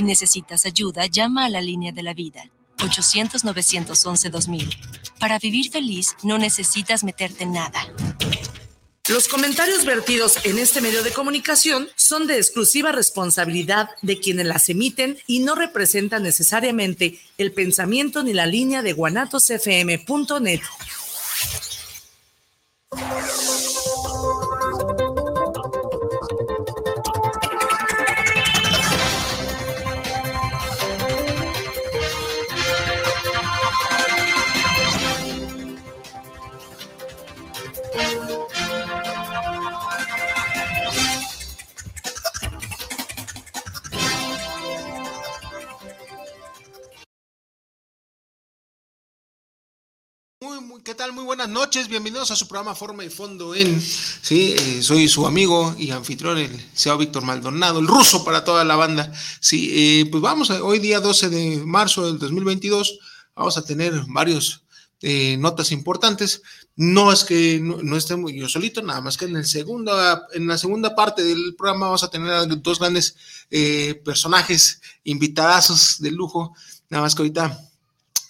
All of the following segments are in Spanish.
Si necesitas ayuda, llama a la línea de la vida. 800-911-2000. Para vivir feliz, no necesitas meterte en nada. Los comentarios vertidos en este medio de comunicación son de exclusiva responsabilidad de quienes las emiten y no representan necesariamente el pensamiento ni la línea de guanatosfm.net. ¿Qué tal? Muy buenas noches, bienvenidos a su programa Forma y Fondo en, sí, eh, soy su amigo y anfitrión, el CEO Víctor Maldonado, el ruso para toda la banda, sí, eh, pues vamos, a, hoy día 12 de marzo del 2022, vamos a tener varios eh, notas importantes, no es que no, no esté yo solito, nada más que en, el segundo, en la segunda parte del programa vamos a tener dos grandes personajes, invitadazos de lujo, nada más que ahorita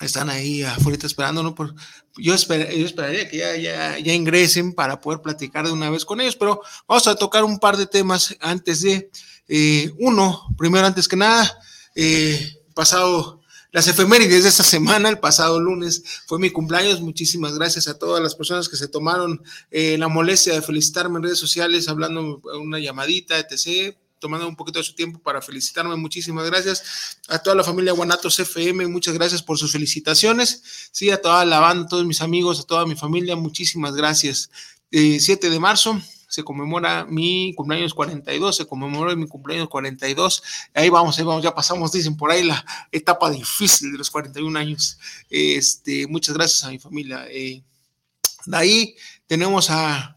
están ahí afuera esperando, ¿no? Por, yo, esperaría que ya, ya, ya, ingresen para poder platicar de una vez con ellos, pero vamos a tocar un par de temas antes de, eh, uno, primero, antes que nada, eh, pasado las efemérides de esta semana, el pasado lunes fue mi cumpleaños. Muchísimas gracias a todas las personas que se tomaron eh, la molestia de felicitarme en redes sociales, hablando una llamadita, etc tomando un poquito de su tiempo para felicitarme. Muchísimas gracias a toda la familia Guanatos FM, muchas gracias por sus felicitaciones. Sí, a toda la banda, a todos mis amigos, a toda mi familia, muchísimas gracias. 7 eh, de marzo se conmemora mi cumpleaños 42, se conmemora mi cumpleaños 42. Ahí vamos, ahí vamos, ya pasamos, dicen por ahí, la etapa difícil de los 41 años. Este, muchas gracias a mi familia. Eh, de ahí tenemos a,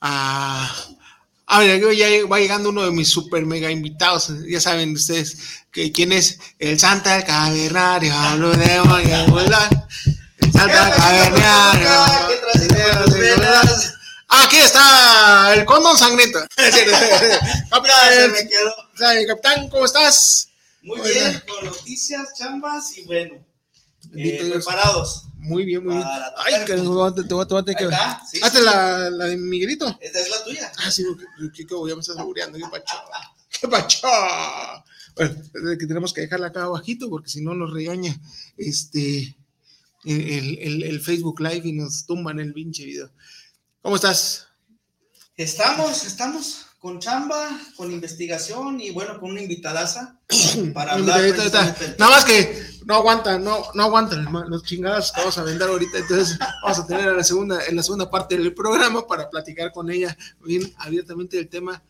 a Ah, mira, ya va llegando uno de mis super mega invitados. Ya saben ustedes que quién es el Santa Cavernario. Hablo de volar. El Santa Cavernario. Ah, aquí está el condón sangriento. capitán, capitán, ¿cómo estás? Muy bien, con noticias, chambas y bueno, eh, preparados. Muy bien, muy bien. Ay, que te voy a tener que. Hazte la, la de Miguelito. Esta es la tuya. Ah, sí, que ya me estás saboreando. Qué pacho. Qué pacho. Bueno, que tenemos que dejarla acá abajito porque si no nos regaña este el, el, el, Facebook Live y nos tumban el pinche video. ¿Cómo estás? Estamos, estamos con chamba, con investigación y bueno, con una invitadaza para hablar. Nada más que no aguanta, no, no aguantan los chingados que vamos a vender ahorita, entonces vamos a tener en la segunda, en la segunda parte del programa para platicar con ella bien abiertamente del tema.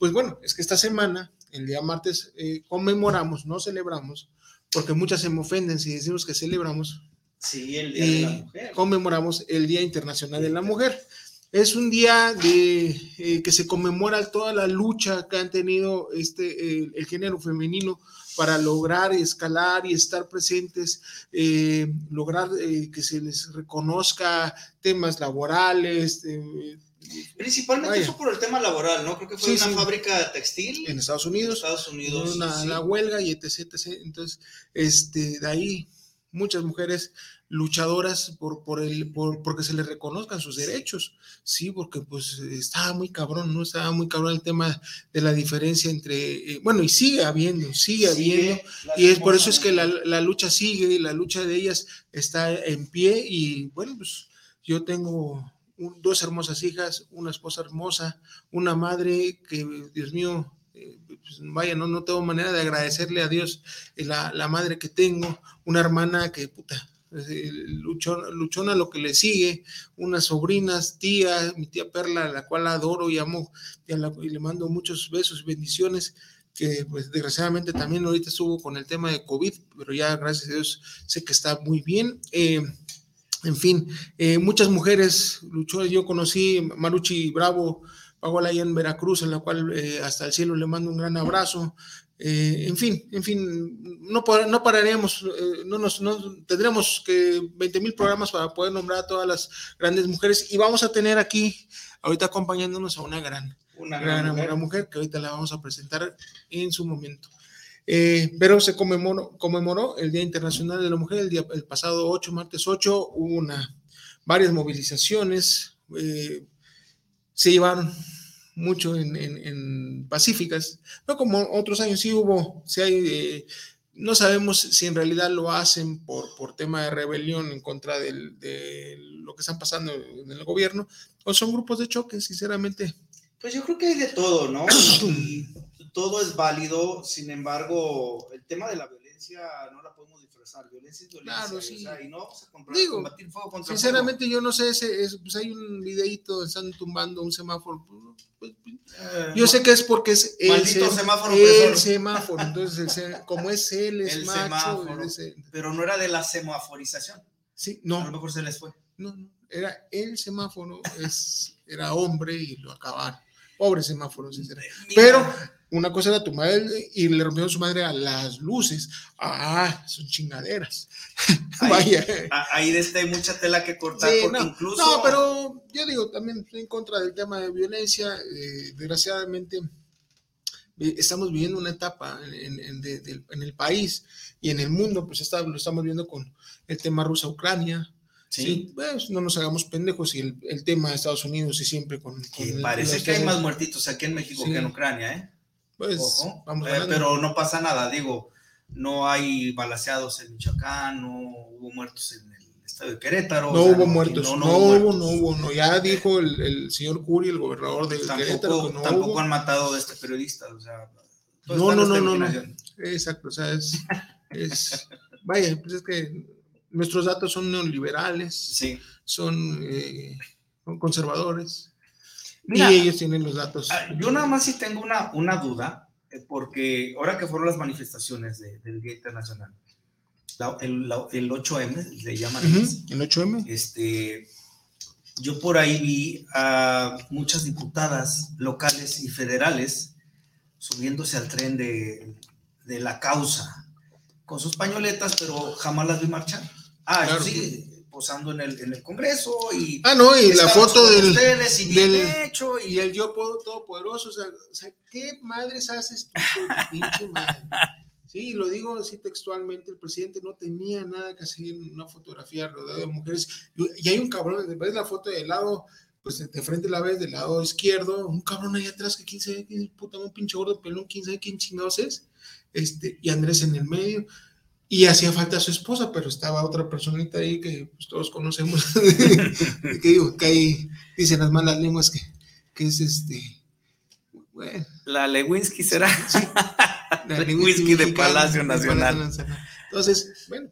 Pues bueno, es que esta semana, el día martes, eh, conmemoramos, no celebramos, porque muchas se me ofenden si decimos que celebramos. Sí, el Día de la Mujer. Conmemoramos el Día Internacional de la Mujer. Es un día de, eh, que se conmemora toda la lucha que han tenido este, el género femenino para lograr escalar y estar presentes, eh, lograr eh, que se les reconozca temas laborales. Principalmente eso por el tema laboral, ¿no? Creo que fue una fábrica textil. En Estados Unidos. En Estados Unidos. Una, huelga y etc, etc. Entonces, este, de ahí muchas mujeres luchadoras por, por el, por, porque se les reconozcan sus derechos, sí, porque pues estaba muy cabrón, ¿no? Estaba muy cabrón el tema de la diferencia entre, eh, bueno, y sigue habiendo, sigue, habiendo, y es por eso es que la, la, lucha sigue, la lucha de ellas está en pie, y bueno, pues yo tengo dos hermosas hijas, una esposa hermosa, una madre que, Dios mío, eh, pues, vaya, no, no tengo manera de agradecerle a Dios eh, la, la madre que tengo, una hermana que, puta, luchona, luchona lo que le sigue, unas sobrinas, tía, mi tía Perla, a la cual adoro y amo, y, le mando muchos besos y bendiciones, que pues desgraciadamente también ahorita estuvo con el tema de COVID, pero ya gracias a Dios sé que está muy bien. Eh, en fin, eh, muchas mujeres luchó, yo conocí Maruchi Bravo, allá en Veracruz, en la cual eh, hasta el cielo le mando un gran abrazo. Eh, en fin, en fin, no, no pararemos, eh, no nos no, tendremos que 20 mil programas para poder nombrar a todas las grandes mujeres y vamos a tener aquí, ahorita acompañándonos a una gran, una gran, mujer. que ahorita la vamos a presentar en su momento. Eh, pero se conmemoró, conmemoró, el Día Internacional de la Mujer el, día, el pasado 8, martes 8, hubo una, varias movilizaciones, eh, se llevaron mucho en, en, en, pacíficas, no como otros años, sí hubo, sí hay, eh, no sabemos si en realidad lo hacen por, por tema de rebelión en contra del, de lo que están pasando en el gobierno, o son grupos de choque, sinceramente. Pues yo creo que hay de todo, ¿no? Y todo es válido, sin embargo, el tema de la violencia no la podemos violencia es violencia, Claro, sí. o sea, y no vamos a comprar, Digo, combatir fuego contra Sinceramente, yo no sé, ese, es, pues hay un videito, están tumbando un semáforo. pues, fuego. Eh, yo sé que es porque es el, semáforo el semáforo. Entonces, el como es él, es El macho. semáforo. ese- pero no era de la semaforización, sí, a lo no, mejor se les fue. no, no, era el semáforo, es, era hombre y lo acabaron. Pobre semáforo, sinceramente. Mira, Pero una cosa era tu madre y le rompieron su madre a las luces. Ah, son chingaderas. Ahí- Vaya. a- ahí de este hay mucha tela que cortar, Sí, porque no, incluso... no, pero yo digo, también estoy en contra del tema de violencia. eh, desgraciadamente, estamos viviendo una etapa en, en- de- del- en el país y en el mundo, pues está, lo estamos viendo con el tema Rusia-Ucrania. Sí. Sí, pues no nos hagamos pendejos y el, el tema de Estados Unidos y siempre con... que con el- parece que hay más muertitos aquí en México Sí. que en Ucrania, ¿eh? Pues Ojo. vamos Eh, pero no pasa nada, digo, no hay balaseados en Michoacán, no hubo muertos en el estado de Querétaro. no o sea, hubo muertos, no, no hubo, muertos. no hubo, no. Ya dijo el, el señor Curi, el gobernador de Querétaro, Tampoco, que no tampoco hubo. han matado a este periodista, o sea. No, no, no, no, no. Exacto, o sea, es, es- vaya, pues es que nuestros datos son neoliberales, Sí. son, eh, son conservadores, Mira, y ellos tienen los datos. ah, yo nada más sí tengo una, una duda, eh, porque ahora que fueron las manifestaciones de- del Día Internacional, la- el, la- el 8M, le llaman ellos, El 8M. este, yo por ahí vi a muchas diputadas locales y federales subiéndose al tren de, de la causa con sus pañoletas, pero jamás las vi marchar. Ah, Claro. sí, posando en el, en el Congreso y... Ah, no, y la foto del, ustedes y del- hecho y y el yo puedo todopoderoso, o sea, o sea, ¿qué madres haces tú pinche madre? Sí, lo digo así textualmente, el presidente no tenía nada que hacer en una fotografía rodeado de mujeres. Y hay un cabrón, ves la foto del lado, pues de frente la ves, del lado izquierdo, un cabrón ahí atrás que quién sabe quién es, puta, un pinche gordo pelón, quién sabe quién chingados es, este, y Andrés en el medio. Y hacía falta su esposa, pero estaba otra personita ahí que pues, todos conocemos, que digo, que ahí dicen las malas lenguas que, que es este, bueno, la Lewinsky será. la El lengua whisky de Palacio Nacional. Entonces, bueno,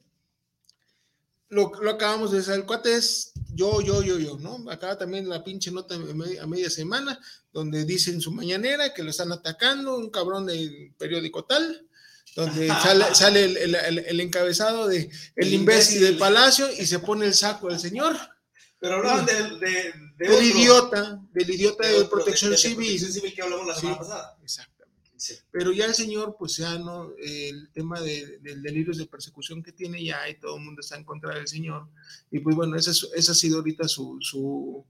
lo, lo acabamos de decir, el cuate es yo, yo, yo, yo, ¿no? Acaba también la pinche nota a media, semana, donde dice en su mañanera que lo están atacando, un cabrón del periódico tal, donde sale, sale el, el- el- el encabezado de el, imbécil del palacio y se pone el saco del señor, Pero hablaban de, de, de del idiota, del idiota de otro, protección civil. protección civil que hablamos la Sí. semana pasada. Exactamente. Sí. Pero ya el señor, pues ya no, el tema de, del delirios de persecución que tiene ya y todo el mundo está en contra del señor. Y pues bueno, esa, es- esa ha sido ahorita su, su,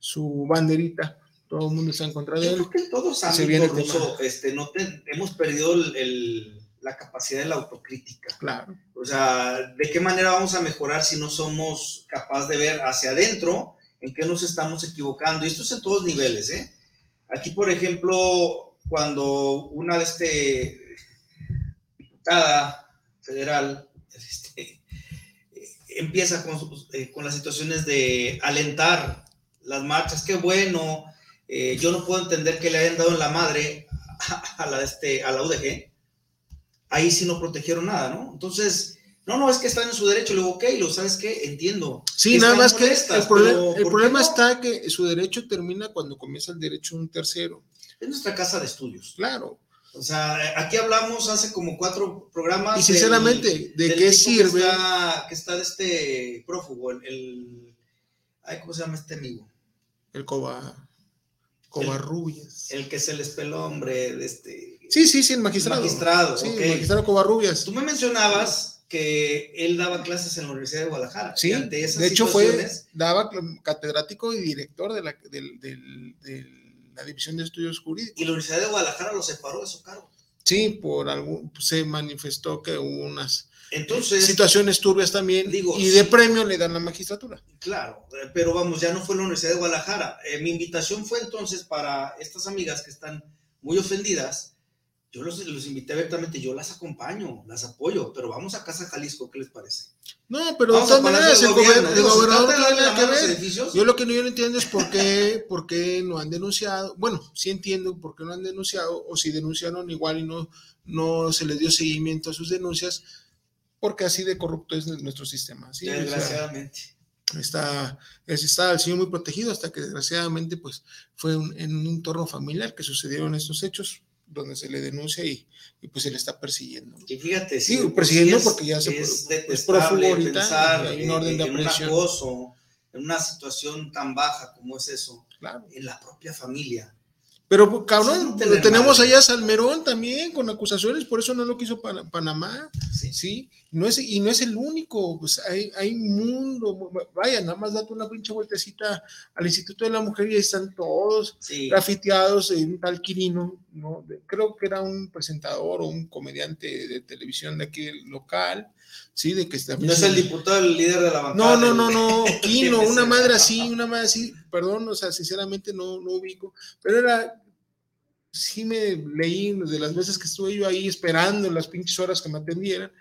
su banderita. Todo el mundo está en contra de Yo él. creo que en todos ámbitos. Ruso, este, no te- hemos perdido el- el- la capacidad de la autocrítica. Claro. O sea, ¿de qué manera vamos a mejorar si no somos capaces de ver hacia adentro en qué nos estamos equivocando? Y esto es en todos niveles, ¿eh? Aquí, por ejemplo, cuando una de este diputada federal este, empieza con, eh, con las situaciones de alentar las marchas, qué bueno, eh, yo no puedo entender que le hayan dado en la madre a, a la, este, a la UDG, ahí sí no protegieron nada, ¿no? Entonces, no, no, es que están en su derecho, le digo, ok, lo sabes qué, entiendo. Sí, nada más que el, problema, el ¿por problema no? está que su derecho termina cuando comienza el derecho de un tercero. Es nuestra casa de estudios. Claro. O sea, aquí hablamos hace como cuatro programas. Y sinceramente, del- ¿de del qué sirve? Que está, que está de este prófugo, el, el- ay, ¿cómo se llama este amigo? El coba, Covarrubias. El que se les peló, hombre, de este Sí, sí, sí, el magistrado. magistrado. Sí, ok. el magistrado Covarrubias. Tú me mencionabas que él daba clases en la Universidad de Guadalajara. Sí, ante esas de hecho fue, daba catedrático y director de la, de la División de Estudios Jurídicos. Y la Universidad de Guadalajara lo separó de su cargo. sí, por algún, se manifestó que hubo unas Entonces, situaciones turbias también digo, y de sí. premio le dan la magistratura. Claro, eh, pero vamos, ya no fue la Universidad de Guadalajara. Eh, mi invitación fue entonces para estas amigas que están muy ofendidas. Yo los, los invité abiertamente, yo las acompaño, las apoyo, pero vamos a Casa Jalisco, ¿qué les parece? No, pero de Vamos a todas maneras, el, Gobierno. gobernador de tiene que ver. Yo lo que no, yo no entiendo es por qué, por qué no han denunciado. Bueno, sí entiendo por qué no han denunciado, o si denunciaron igual y no, no se les dio seguimiento a sus denuncias, porque así de corrupto es nuestro sistema. ¿sí? O sea, Desgraciadamente. está, es- estaba el señor muy protegido hasta que desgraciadamente pues fue un- en un entorno familiar que sucedieron estos hechos donde se le denuncia y, y, pues se le está persiguiendo. Y fíjate, Sí, sí, persiguiendo sí porque ya se- es es detestable prófugo ahorita hay una orden de en un acoso, en una situación tan baja como es eso, Claro. en la propia familia. Pero pues, Sí, cabrón, no tener tenemos allá a Salmerón también con acusaciones, por eso no lo quiso Pan- Panamá, Sí. sí, no es, y no es el único, pues hay, hay un mundo, vaya, nada más date una pinche vueltecita al Instituto de la Mujer y ahí están todos Sí. grafiteados en un tal Quirino, ¿no? Creo que era un presentador o un comediante de televisión de aquí del local, sí, de que también No es el diputado, el líder de la bancada. no, no, no, no, Quino, una madre así, una madre así, perdón, o sea, sinceramente no, no ubico, pero era, sí me leí de las veces que estuve yo ahí esperando las pinches horas que me atendieran,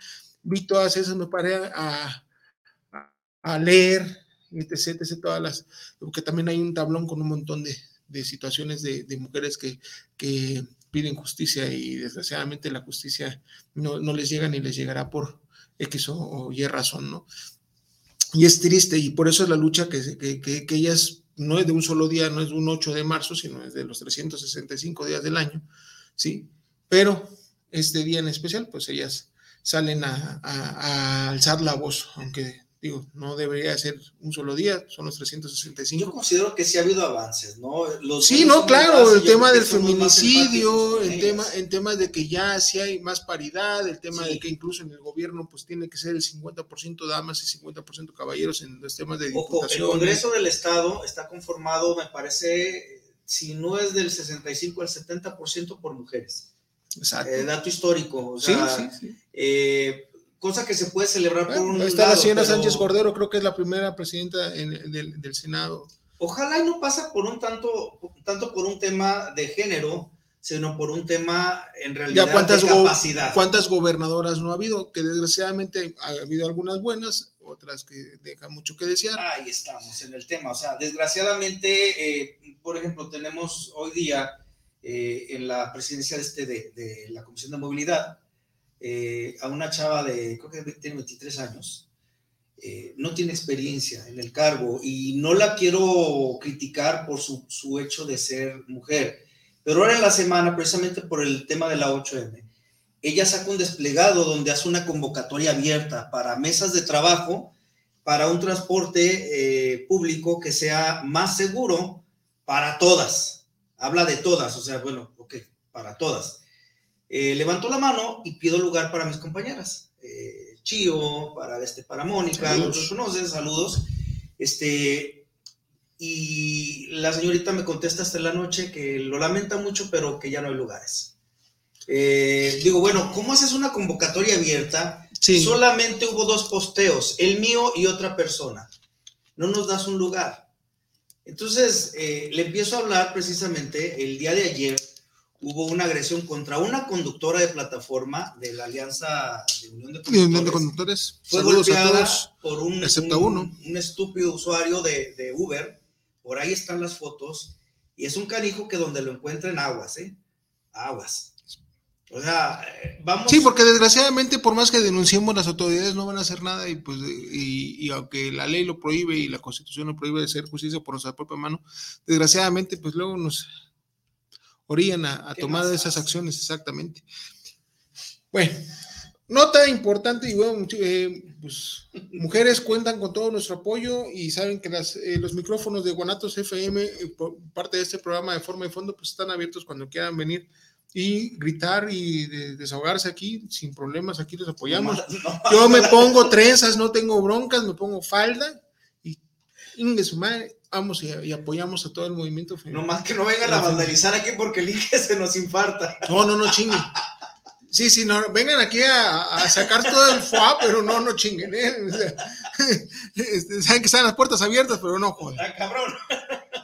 vi todas esas, me paré a, a, a leer, etc, etc, todas las, porque también hay un tablón con un montón de, de situaciones de, de mujeres que, que piden justicia y desgraciadamente la justicia no, no les llega ni les llegará por X o, Y razón, ¿no? Y es triste y por eso es la lucha que, que, que, que ellas no es de un solo día, no es un 8 de marzo, sino es de los 365 días del año, ¿sí? Pero este día en especial, pues ellas salen a, a alzar la voz, aunque digo, no debería ser un solo día, son los 365. Yo considero que sí ha habido avances, ¿no? Los Sí, no, claro, el tema del feminicidio, el tema, ellas. en temas de que ya sí hay más paridad, el tema Sí. de que incluso en el gobierno pues tiene que ser el 50% damas y 50% caballeros en los temas de Ojo, el. Congreso del Estado está conformado, me parece, si no es del 65 al 70% por mujeres. Exacto. Eh, dato histórico. O sí, sea, sí, sí. eh, cosa que se puede celebrar por un está la lado, pero Sánchez Cordero, creo que es la primera presidenta en- del, del Senado. Ojalá y no pasa por un tanto, tanto por un tema de género, sino por un tema en realidad Ya cuántas, de go- capacidad. cuántas gobernadoras no ha habido, que desgraciadamente ha habido algunas buenas, otras que dejan mucho que desear. Ahí estamos en el tema. O sea, desgraciadamente, eh, por ejemplo, tenemos hoy día eh, en la presidencia de, este, de, de la Comisión de Movilidad eh, a una chava de, creo que tiene 23 años, eh, no tiene experiencia en el cargo y no la quiero criticar por su, su hecho de ser mujer. Pero ahora en la semana, precisamente por el tema de la 8M, ella saca un desplegado donde hace una convocatoria abierta para mesas de trabajo para un transporte eh, público que sea más seguro para todas. Habla de todas, o sea, bueno, ok, para todas. Eh, levantó la mano y pido lugar para mis compañeras. Eh, Chío, para, este, para Mónica, los conocen, saludos. Este, y la señorita me contesta hasta la noche que lo lamenta mucho, pero que ya no hay lugares. Eh, digo, bueno, ¿cómo haces una convocatoria abierta Sí, Solamente hubo dos posteos, el mío y otra persona. No nos das un lugar. Entonces, eh, le empiezo a hablar precisamente el día de ayer. Hubo una agresión contra una conductora de plataforma de la Alianza de Unión de y unión de Conductores. conductores. Fue Saludos a golpeada por un, excepto un- uno. un estúpido usuario de, de Uber. Por ahí están las fotos. Y es un canijo que donde lo encuentren aguas, ¿eh? Aguas. O sea, vamos. Sí, porque desgraciadamente, por más que denunciemos, las autoridades no van a hacer nada y pues y, y aunque la ley lo prohíbe y la constitución lo prohíbe de hacer justicia por nuestra propia mano, desgraciadamente, pues luego nos orillan a, a ¿Qué tomar esas acciones, exactamente. Bueno, nota importante y bueno, eh, pues mujeres cuentan con todo nuestro apoyo y saben que las, eh, los micrófonos de Guanatos FM, eh, por parte de este programa de forma y fondo, pues están abiertos cuando quieran venir y gritar y de- desahogarse aquí sin problemas, aquí los apoyamos. Yo me pongo trenzas, no tengo broncas, me pongo falda ingue su madre, vamos y, y apoyamos a todo el movimiento No más que no vengan a vandalizar aquí porque el Inge se nos infarta. No, no, no chingue. Sí, sí, no, vengan aquí a, sacar todo el FOA, pero no, no chinguen, ¿eh? Este, saben que están las puertas abiertas, pero no joder. Ah, cabrón.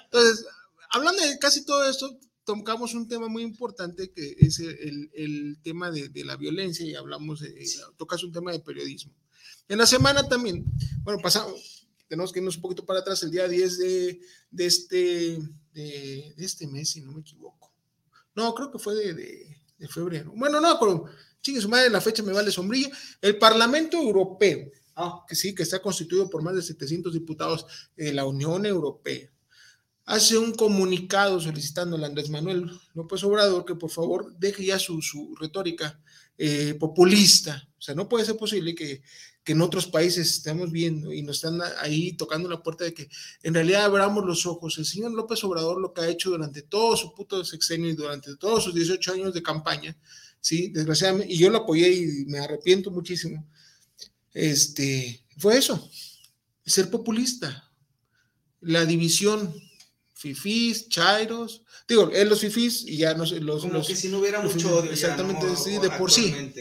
Entonces, hablando de casi todo esto, tocamos un tema muy importante que es el, tema de, la violencia y hablamos, de, tocas un tema de periodismo. En la semana también, bueno, pasamos, tenemos que irnos un poquito para atrás, el día 10 de, de este, de, este mes, si no me equivoco. No, creo que fue de de febrero. Bueno, no, pero chingue su madre, la fecha me vale sombrilla. El Parlamento Europeo, ah. que sí, que está constituido por más de 700 diputados de la Unión Europea, hace un comunicado solicitando a Andrés Manuel López Obrador que por favor deje ya su, su retórica eh, populista. O sea, no puede ser posible que, que en otros países estamos viendo y nos están ahí tocando la puerta de que en realidad abramos los ojos. El señor López Obrador lo que ha hecho durante todo su puto sexenio y durante todos sus 18 años de campaña, ¿sí? Desgraciadamente, y yo lo apoyé y me arrepiento muchísimo, este, fue eso, ser populista, la división, fifís, chairos, digo, en los fifís y ya no sé, los... Como que si no hubiera mucho odio. Exactamente, sí, de por sí.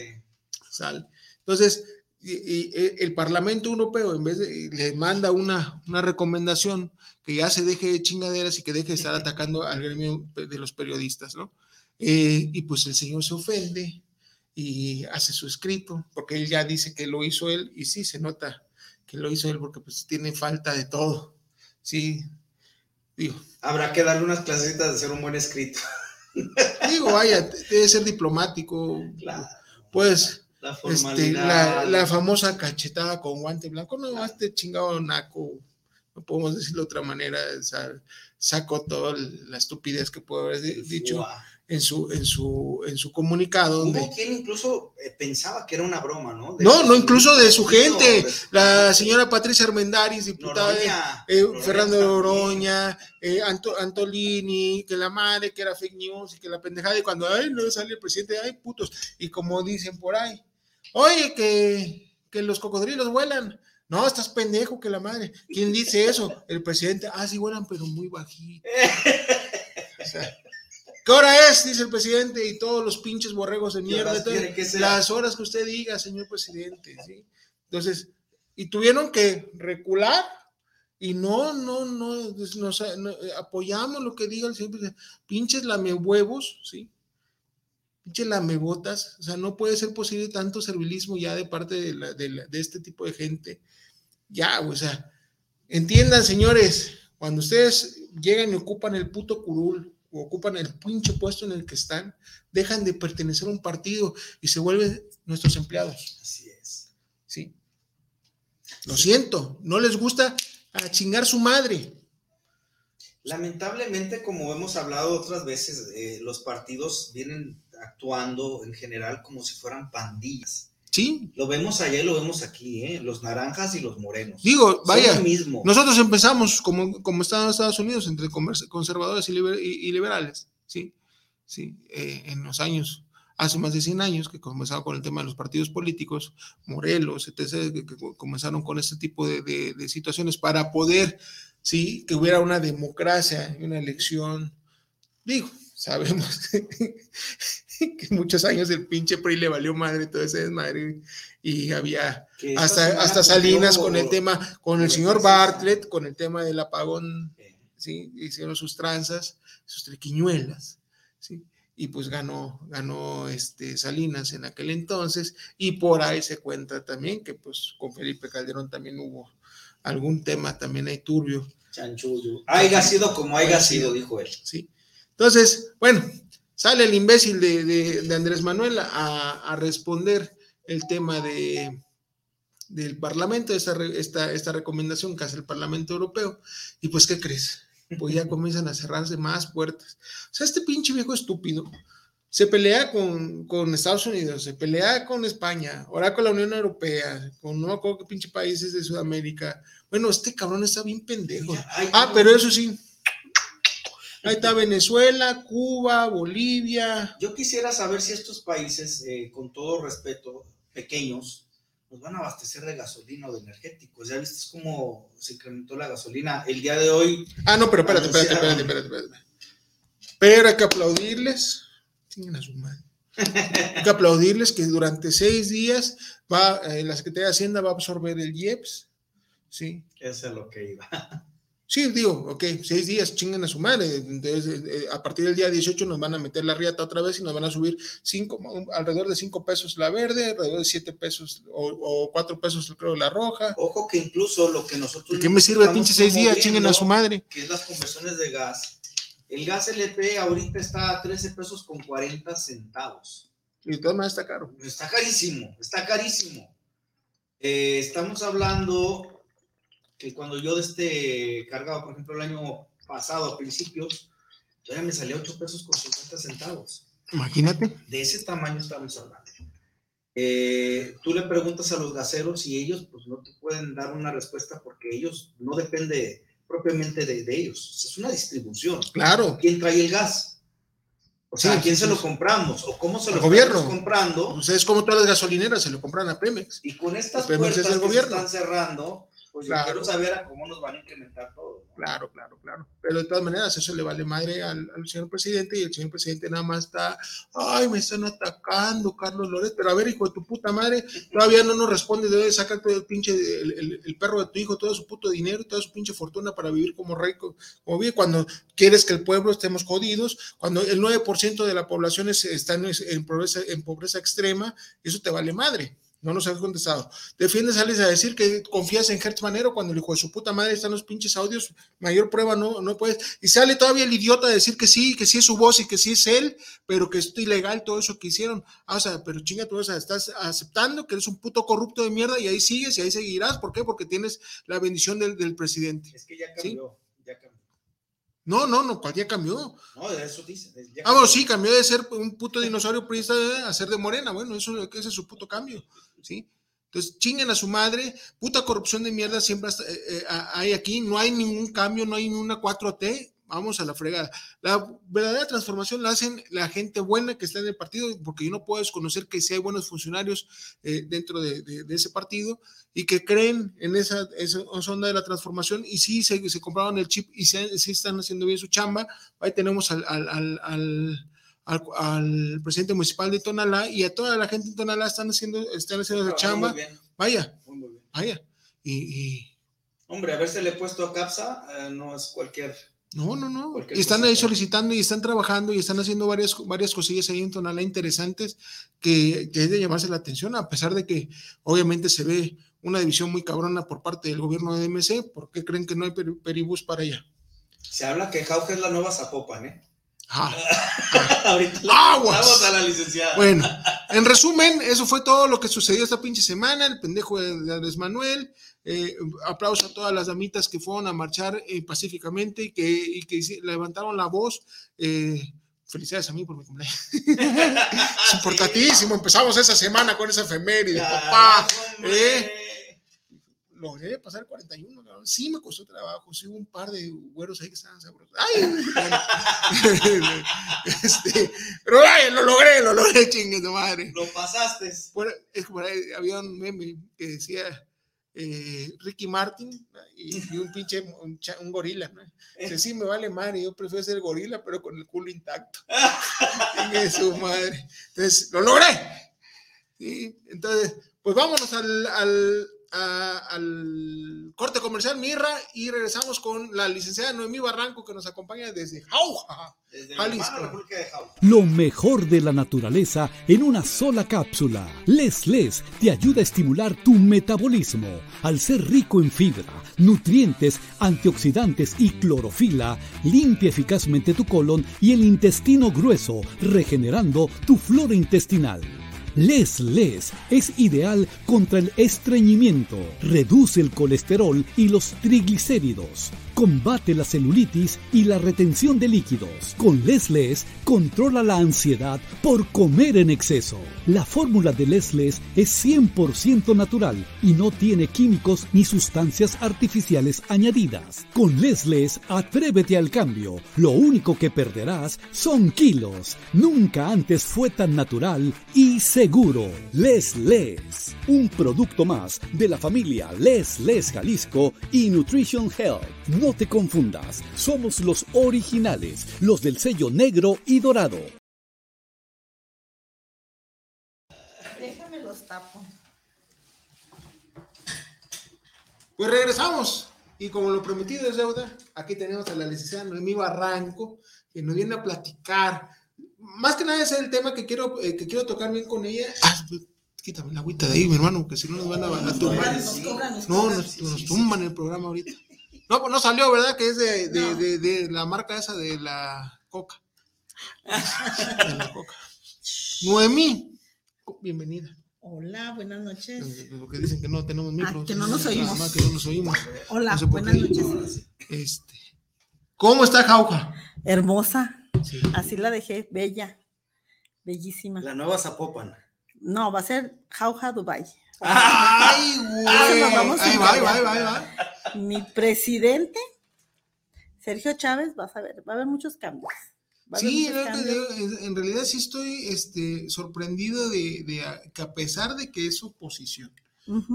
Sal. Entonces, y, el Parlamento Europeo, en vez de, le manda una, una recomendación que ya se deje de chingaderas y que deje de estar atacando al gremio de los periodistas, ¿no? Eh, y pues el señor se ofende y hace su escrito, porque él ya dice que lo hizo él, y sí, se nota que lo hizo él porque pues tiene falta de todo, sí, digo. Habrá que darle unas clasecitas de hacer un buen escrito. Digo, vaya, debe ser diplomático. Claro. Pues la, este, la, famosa cachetada con guante blanco, no, este chingado naco, no podemos decirlo de otra manera, sacó toda la estupidez que puede haber dicho en su, en su, en su comunicado. Hubo quien incluso eh, pensaba que era una broma, ¿no? no, no, incluso de su gente, la señora Patricia Armendaris, diputada, eh, Fernando Oroña, eh, Antolini, que la madre, que era fake news y que la pendejada, y cuando, ay, no sale el presidente, ay, putos, y como dicen por ahí, Oye, que, los cocodrilos vuelan. No, estás pendejo que la madre. ¿Quién dice eso? El presidente. Ah, sí vuelan, pero muy bajito. ¿Qué hora es? Dice el presidente y todos los pinches borregos de mierda. las horas que usted diga, señor presidente. ¿sí? Entonces, y tuvieron que recular y no, no, no, nos, apoyamos lo que diga el señor presidente. Pinches lame huevos, ¿sí? Pinche lamebotas, o sea, no puede ser posible tanto servilismo ya de parte de, este tipo de gente. Ya, o sea, entiendan, señores, cuando ustedes llegan y ocupan el puto curul o ocupan el pinche puesto en el que están, dejan de pertenecer a un partido y se vuelven nuestros empleados. Así es. Sí. Lo siento, no les gusta a chingar su madre. Lamentablemente, como hemos hablado otras veces, eh, los partidos vienen actuando en general como si fueran pandillas. Sí. Lo vemos allá y lo vemos aquí, ¿eh? los naranjas y los morenos. Digo, vaya, mismo. nosotros empezamos como, como en Estados Unidos, entre conservadores y, liberales, ¿sí? Sí, eh, en los años, hace más de 100 años, que comenzaba con el tema de los partidos políticos, Morelos, etc., que, comenzaron con este tipo de, de, situaciones para poder, ¿sí? Que hubiera una democracia y una elección, digo, sabemos que muchos años el pinche PRI le valió madre todo ese desmadre y había hasta, hasta Salinas con el tema, con el señor Bartlett, con el tema del apagón, ¿sí? hicieron sus tranzas, sus triquiñuelas, ¿sí? y pues ganó, ganó este Salinas en aquel entonces, y por ahí se cuenta también que pues con Felipe Calderón también hubo algún tema también ahí turbio. Chanchullo. Haiga sido como haya sido, dijo él. Sí. Entonces, bueno, sale el imbécil de, Andrés Manuel a, responder el tema de, del Parlamento, esta, esta, esta recomendación que hace el Parlamento Europeo. Y pues, ¿qué crees? Pues ya comienzan a cerrarse más puertas. O sea, este pinche viejo estúpido se pelea con, con, Estados Unidos, se pelea con España, ahora con la Unión Europea, con no me acuerdo qué pinche países de Sudamérica. Bueno, este cabrón está bien pendejo. Ah, pero eso sí, Ahí está Venezuela, Cuba, Bolivia. Yo quisiera saber si estos países, eh, con todo respeto, pequeños, nos van a abastecer de gasolina o de energéticos. Ya viste cómo se incrementó la gasolina el día de hoy. Ah, no, pero espérate, espérate, espérate, espérate, espérate. Pero hay que aplaudirles. Tienen a su madre. Hay que aplaudirles que durante seis días va, eh, la Secretaría de Hacienda va a absorber el IEPS. Sí. Eso es lo que iba. Sí, digo, ok, seis días, chingan a su madre. Entonces, eh, a partir del día 18 nos van a meter la riata otra vez y nos van a subir cinco, alrededor de cinco pesos la verde, alrededor de siete pesos o, cuatro pesos, creo, la roja. Ojo que incluso lo que nosotros. ¿Qué me sirve pinche seis días? Chinguen a su madre. Que es las conversiones de gas. El gas LP ahorita está a 13 pesos con 40 centavos. Y maneras está caro. Está carísimo, está carísimo. Eh, estamos hablando que cuando yo de este cargaba, por ejemplo, el año pasado, a principios, todavía me salía 8 pesos con 50 centavos. Imagínate. De ese tamaño estamos hablando. Eh, tú le preguntas a los gaseros y ellos pues no te pueden dar una respuesta porque ellos no depende propiamente de, ellos. Es una distribución. Claro. ¿Quién trae el gas? O sea, ¿a quién se lo compramos? ¿O cómo se lo gobierno. comprando? Pues es como todas las gasolineras, se lo compran a Pemex. Y con estas puertas que se están cerrando, pues claro. quiero saber a cómo nos van a incrementar todo. Claro, claro, claro. Pero de todas maneras, eso le vale madre al, señor presidente y el señor presidente nada más está, ay, me están atacando, Carlos Lórez, pero a ver, hijo de tu puta madre, todavía no nos responde, debe sacar todo el pinche, el, perro de tu hijo, todo su puto dinero, toda su pinche fortuna para vivir como rey, como vive, cuando quieres que el pueblo estemos jodidos, cuando el 9% de la población está en, en, pobreza, en pobreza extrema, eso te vale madre. No nos ha contestado. Defiende, sales a decir que confías en Hertz Manero cuando el hijo de su puta madre está en los pinches audios. Mayor prueba no, no puedes. Y sale todavía el idiota a decir que sí, que sí es su voz y que sí es él, pero que es ilegal todo eso que hicieron. Ah, o sea, pero chinga tú, o sea, estás aceptando que eres un puto corrupto de mierda y ahí sigues y ahí seguirás. ¿Por qué? Porque tienes la bendición del, del presidente. Es que ya cambió, ya cambió. No, no, no, cual ya cambió. No, eso dice. Ah, bueno, sí, cambió de ser un puto dinosaurio priista a ser de morena. Bueno, eso ese es su puto cambio. ¿sí? Entonces, chinguen a su madre, puta corrupción de mierda siempre eh, eh, hay aquí, no hay ningún cambio, no hay ninguna 4T, vamos a la fregada. La verdadera transformación la hacen la gente buena que está en el partido, porque yo no puedo desconocer que si hay buenos funcionarios eh, dentro de, ese partido y que creen en esa, esa onda de la transformación y sí se, se compraron el chip y sí, están haciendo bien su chamba. Ahí tenemos al al, presidente municipal de Tonalá y a toda la gente en Tonalá están haciendo, están haciendo esa chamba. Vaya, vaya. Y, Hombre, haberse le puesto a CAPSA eh, no es cualquier. No, no, no. Y están ahí solicitando y están trabajando y están haciendo varias, varias cosillas ahí en Tonalá interesantes que, que es de llamarse la atención, a pesar de que obviamente se ve una división muy cabrona por parte del gobierno de DMC. ¿Por qué creen que no hay peribús para allá? Se habla que Jauge es la nueva Zapopan, ¿eh? Ah, Ahorita vamos a la licenciada. Bueno, en resumen, eso fue todo lo que sucedió esta pinche semana. El pendejo de Andrés Manuel. Eh, aplauso a todas las damitas que fueron a marchar eh, pacíficamente y que, que levantaron la voz. Eh, felicidades a mí por mi cumpleaños. es importantísimo. Empezamos esa semana con esa efeméride, papá. ¿eh? logré pasar el 41, sí me costó trabajo, sí hubo un par de güeros ahí que estaban sabrosos. ¡Ay! este, pero ay, lo logré, lo logré, chingue tu madre. Lo pasaste. es como había un meme que decía eh, Ricky Martin y, un pinche, un, gorila, ¿no? Dice, sí, me vale madre, yo prefiero ser gorila, pero con el culo intacto. Chingue su madre. Entonces, lo logré. ¿Sí? Entonces, pues vámonos al, al al corte comercial Mirra y regresamos con la licenciada Noemí Barranco que nos acompaña desde Jauja, Jalisco. Lo mejor de la naturaleza en una sola cápsula. Les Les te ayuda a estimular tu metabolismo al ser rico en fibra, nutrientes, antioxidantes y clorofila. Limpia eficazmente tu colon y el intestino grueso, regenerando tu flora intestinal. Les Les es ideal contra el estreñimiento, reduce el colesterol y los triglicéridos Combate la celulitis y la retención de líquidos. Con Les controla la ansiedad por comer en exceso. La fórmula de Les es 100% natural y no tiene químicos ni sustancias artificiales añadidas. Con Les atrévete al cambio. Lo único que perderás son kilos. Nunca antes fue tan natural y seguro. Les un producto más de la familia Les Les Jalisco y Nutrition Health. No te confundas, somos los originales, los del sello negro y dorado. Pues regresamos. Y como lo prometido es deuda, aquí tenemos a la licenciada Noemí Barranco, que nos viene a platicar. Más que nada ese es el tema que quiero, eh, que quiero tocar bien con ella. Ah, pues, quítame la agüita de ahí, mi hermano, que si no nos van a, a tumbar. No, nos, nos tumban el programa ahorita. No, pues no salió, ¿verdad? Que es de, de, de, de la marca esa de la coca. De la coca. Noemí, bienvenida. Hola, buenas noches. Porque dicen que no tenemos micros. Ah, que no nos Nada oímos. más que no nos oímos. Hola, No sé buenas qué. noches. Este. ¿Cómo está Jauja? Hermosa, Sí. así la dejé, bella, bellísima. La nueva Zapopan. No, va a ser Jauja Dubai. ¡Ay, Ah, güey! Ahí a va, ahí va, ahí va, ahí va. Mi presidente, Sergio Chávez, vas a ver, va a haber muchos cambios. Sí, no, en realidad sí estoy este, sorprendido de, de a- que a pesar de que es oposición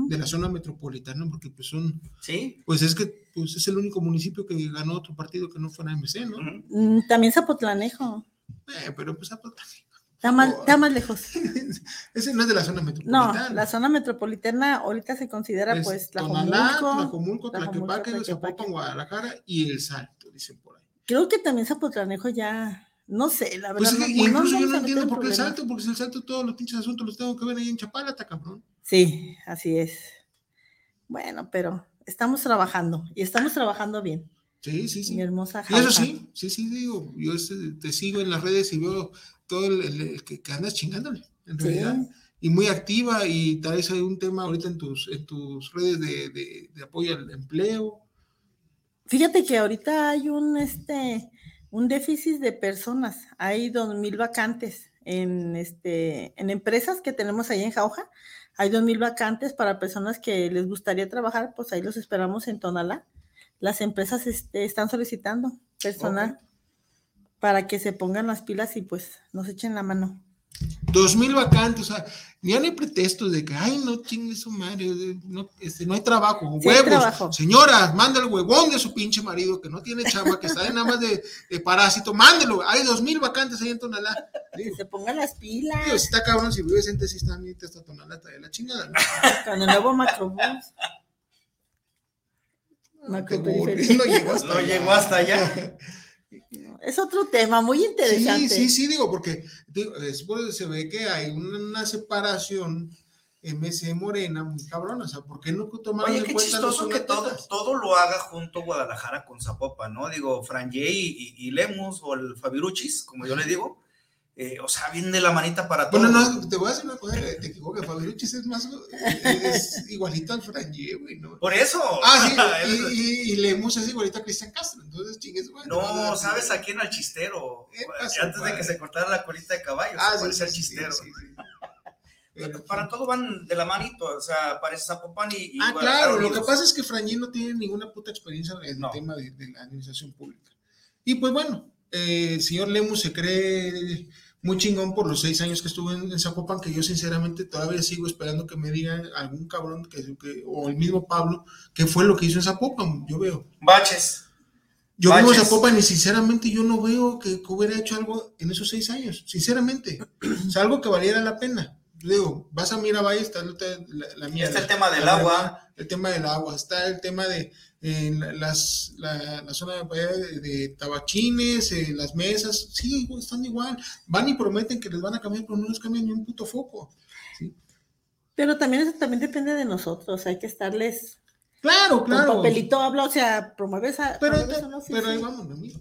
de la zona metropolitana, porque pues son, ¿Sí? pues es que pues es el único municipio que ganó otro partido que no fuera MC, ¿no? Mm, También Zapotlanejo, Eh, pero pues pues, está más, está más lejos. ese no es de la zona No, metropolitana. la zona metropolitana ahorita se considera Es pues Tonalá, Tlaquepaque, Tlaquepaque. Zapopan, Guadalajara y El Salto, dicen por ahí. Creo que también Zapotlanejo ya, no sé, la verdad. Pues es que no- incluso yo no entiendo en por qué el salto, porque si el salto todos los pinches asuntos los tengo que ver ahí en Chapala, está cabrón. Sí, así es. Bueno, pero estamos trabajando y estamos trabajando bien. Sí, sí, sí. Mi hermosa Y eso sí, sí, sí, digo, yo este, te sigo en las redes y veo todo el, el- el que, andas chingándole, en Sí. realidad. Y muy activa y traes un tema ahorita en tus, en tus redes de, de- de apoyo al empleo. Fíjate que ahorita hay un este un déficit de personas. Hay dos mil vacantes en este en empresas que tenemos ahí en Jauja. Hay dos mil vacantes para personas que les gustaría trabajar, pues ahí los esperamos en Tonalá. Las empresas este, están solicitando personal para que se pongan las pilas y pues nos echen la mano. Dos mil vacantes, o sea, ya no hay pretextos de que, ay, no chingue su madre, de- no, este, no hay trabajo, Sí hay huevos. trabajo. Señora, manda el huevón de su pinche marido que no tiene chamba, que está de nada más de, de parásito, mándelo. Hay dos mil vacantes ahí en Tonalá. Que se pongan las pilas digo, si está cabrón, si vives en Tesista, a mí te está Tonalá, está de la chingada. ¿no? con el nuevo macrobús. Macroperiferia. No No llegó hasta allá. Es otro tema muy interesante. Sí, sí, sí, digo, porque digo, después se ve que hay una, una separación MC Morena muy cabrona, o sea, ¿por qué no tomaron Oye, en qué cuenta los chistoso que todo, todo lo haga junto Guadalajara con Zapopan, ¿no? Digo, Franje y, y, y Lemus o el Fabiruchis, como yo le digo. Eh, o sea, viene la manita para todo. Bueno, no, te voy a decir una cosa, te equivocas, Fabiruchis es más, es igualito al Franje, güey, ¿no? Por eso. Ah, sí, y, y, y Lemus es igualito a Cristian Castro, entonces chingues, güey. No, ¿sabes a quién? Al chistero. ¿Qué pasó, Antes de que se cortara la colita de caballo, Ah, se sí, parece chistero. sí, sí. Pero- Para todo van de la manito, o sea, parece Zapopan y. y Ah, claro, lo que pasa es que Frangé no tiene ninguna puta experiencia en No. el tema de, de la administración pública. Y pues bueno, eh, el señor Lemus se cree muy chingón por los seis años que estuvo en, en Zapopan, que yo sinceramente todavía sigo esperando que me diga algún cabrón, que, que- o el mismo Pablo, qué fue lo que hizo en Zapopan, yo veo. Baches. Yo vivo en Baches. Zapopan y sinceramente yo no veo que, que hubiera hecho algo en esos seis años, sinceramente. Sea, algo que valiera la pena. Digo, vas a Miravalles, está la, la. Está el tema del agua. El tema del agua, está el tema de eh, la- las, la, la zona de, de tabachines, eh, las mesas, sí, están igual. Van y prometen que les van a cambiar, pero no les cambian ni un puto foco. Pero también eso también depende de nosotros, hay que estarles Claro, claro. papelito habla, o sea, promueve esa Pero, promueve eso, ¿no? Sí, pero ahí sí. vamos, amigo.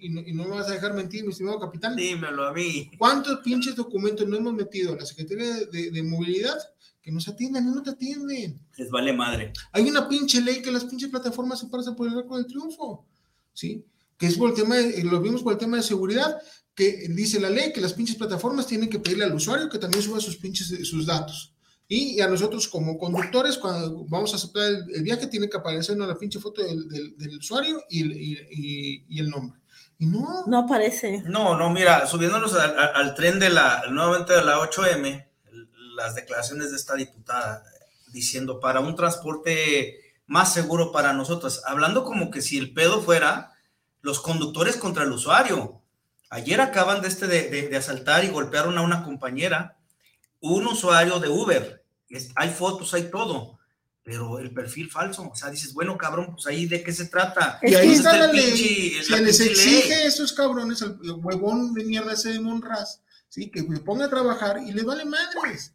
Y no, y no me vas a dejar mentir, mi estimado capitán. Dímelo a mí. ¿Cuántos pinches documentos no hemos metido a la Secretaría de, de- de Movilidad que nos atienden y no te atienden? Les vale madre. Hay una pinche ley que las pinches plataformas se pasan por el arco del triunfo, ¿sí? Que es por el tema, de- lo vimos por el tema de seguridad, que dice la ley que las pinches plataformas tienen que pedirle al usuario que también suba sus pinches, sus datos. Y a nosotros como conductores, cuando vamos a aceptar el, el viaje, tiene que aparecernos la pinche foto del, del- del usuario y, el- y- y- y el nombre. Y no, No aparece. No, no, mira, subiéndonos al, al- al tren de la, nuevamente de la 8M, las declaraciones de esta diputada diciendo para un transporte más seguro para nosotros, hablando como que si el pedo fuera los conductores contra el usuario. Ayer acaban de, este de, de- de asaltar y golpearon a una compañera un usuario de Uber, hay fotos, hay todo, pero el perfil falso, o sea, dices, bueno, cabrón, pues ahí de qué se trata. Y ahí está la ley. Se les exige a esos cabrones, el, huevón de mierda ese de Monraz, ¿sí? que se ponga a trabajar y le vale madres.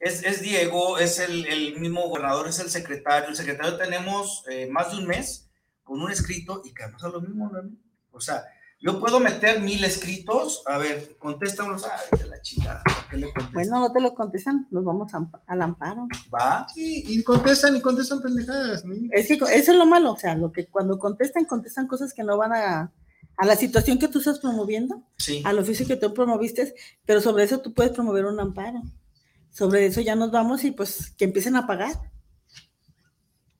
Es, es Diego, es el, el, mismo gobernador, es el secretario. El secretario tenemos eh, más de un mes con un escrito y que además es lo mismo, ¿no? O sea, yo puedo meter mil escritos, a ver, contéstanos, ay, de la chingada, ¿qué le Bueno, no te lo contestan, nos vamos al amparo. ¿Va? Sí, y contestan y contestan pendejadas. ¿no? Es que eso es lo malo, o sea, lo que cuando contestan, contestan cosas que no van a, a la situación que tú estás promoviendo, sí. al oficio que tú promoviste, pero sobre eso tú puedes promover un amparo. Sobre eso ya nos vamos y pues que empiecen a pagar.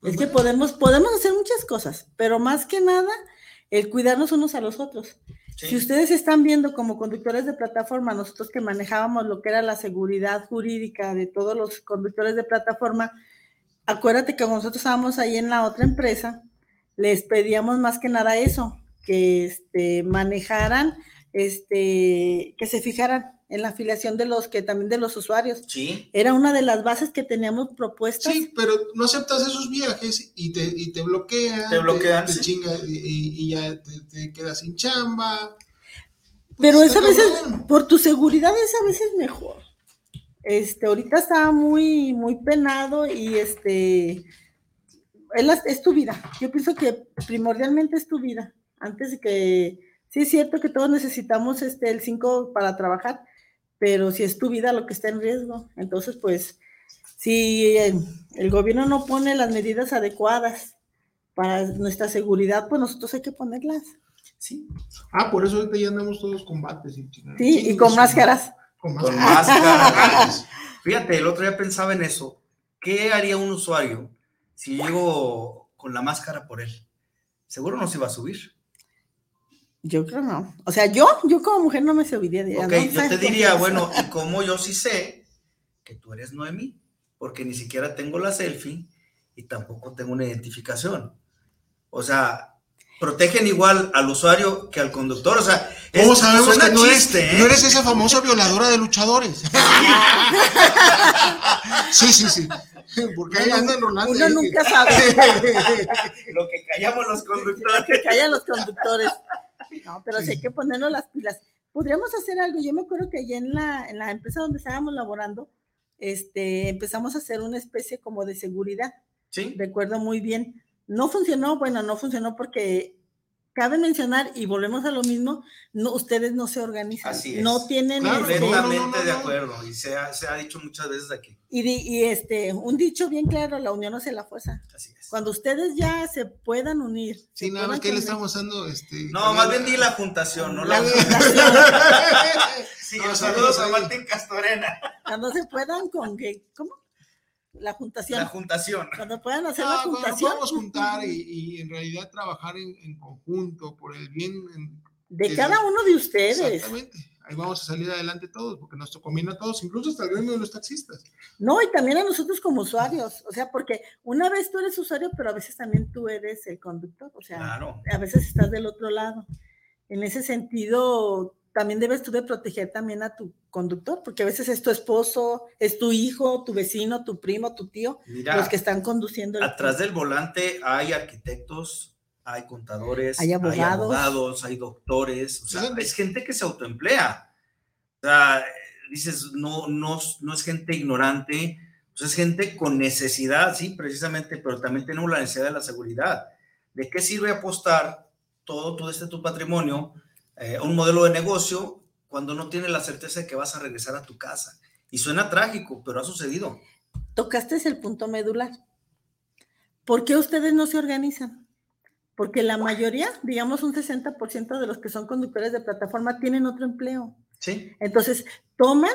Es que podemos, podemos hacer muchas cosas, pero más que nada el cuidarnos unos a los otros. Si ustedes están viendo como conductores de plataforma, nosotros que manejábamos lo que era la seguridad jurídica de todos los conductores de plataforma, acuérdate que nosotros estábamos ahí en la otra empresa, les pedíamos más que nada eso, que este, manejaran, este, que se fijaran en la afiliación de los que también de los usuarios. Sí. Era una de las bases que teníamos propuestas. Sí, pero no aceptas esos viajes y te, y te bloquean. Te bloquean. Te, chinga y, ya te, quedas sin chamba. Pero es a veces, por tu seguridad es a veces mejor. Este, ahorita está muy, muy penado y este, es, es tu vida. Yo pienso que primordialmente es tu vida. Antes de que, sí es cierto que todos necesitamos este, el 5 para trabajar, pero si es tu vida lo que está en riesgo. Entonces, pues, si el, gobierno no pone las medidas adecuadas para nuestra seguridad, pues nosotros hay que ponerlas. Sí. Ah, por eso ahorita ya andamos todos combates. Y, sí, y con máscaras. Con máscaras. Fíjate, el otro día pensaba en eso. ¿Qué haría un usuario si llego con la máscara por él? Seguro no se iba a subir. Yo creo no. O sea, yo, yo como mujer no me subiría de Ok, yo te diría, bueno, ¿y cómo yo sí sé que tú eres Noemí? Porque ni siquiera tengo la selfie y tampoco tengo una identificación. O sea, protegen igual al usuario que al conductor. O sea, ¿cómo sabemos que no, eres, ¿eh? no eres esa famosa violadora de luchadores? sí, sí, sí. Porque ahí andan Rolando. Uno nunca sabe. Lo que callamos los conductores. Lo que callan los conductores. No, pero sí. hay que ponernos las pilas. Podríamos hacer algo. Yo me acuerdo que allá en la, en la empresa donde estábamos laborando, este, empezamos a hacer una especie como de seguridad. Sí. Recuerdo muy bien. No funcionó, bueno, no funcionó porque cabe mencionar, y volvemos a lo mismo, no, ustedes no se organizan. Así es. No tienen... Claro, este, completamente de acuerdo, y se ha, se ha, dicho muchas veces aquí. Y, y, este, un dicho bien claro, la unión hace la fuerza. Así es. Cuando ustedes ya se puedan unir. Sí, nada más que le estamos dando, este... No, más bien di la juntación, no la, la juntación. sí, los saludos a Martín Castorena. Cuando se puedan con que, ¿cómo? La juntación. La juntación. Cuando puedan hacer la juntación. podemos juntar y, y, en realidad trabajar en, en conjunto por el bien de, de cada uno de ustedes. Exactamente. Ahí vamos a salir adelante todos, porque nos conviene a todos, incluso hasta el gremio de los taxistas. No, y también a nosotros como usuarios, o sea, porque una vez tú eres usuario, pero a veces también tú eres el conductor, o sea, claro. a veces estás del otro lado. En ese sentido, también debes tú de proteger también a tu conductor, porque a veces es tu esposo, es tu hijo, tu vecino, tu primo, tu tío, Mira, los que están conduciendo. atrás del volante hay arquitectos, hay contadores, hay abogados, hay, abogados, hay doctores, o sea, es gente que se autoemplea. O sea, dices, no, no, no es gente ignorante, pues es gente con necesidad, sí, precisamente, pero también tenemos la necesidad de la seguridad. ¿De qué sirve apostar todo, todo este tu patrimonio? Eh, un modelo de negocio cuando no tienes la certeza de que vas a regresar a tu casa. Y suena trágico, pero ha sucedido. Tocaste el punto medular. ¿Por qué ustedes no se organizan? Porque la mayoría, digamos un 60% de los que son conductores de plataforma tienen otro empleo. Sí. Entonces, toman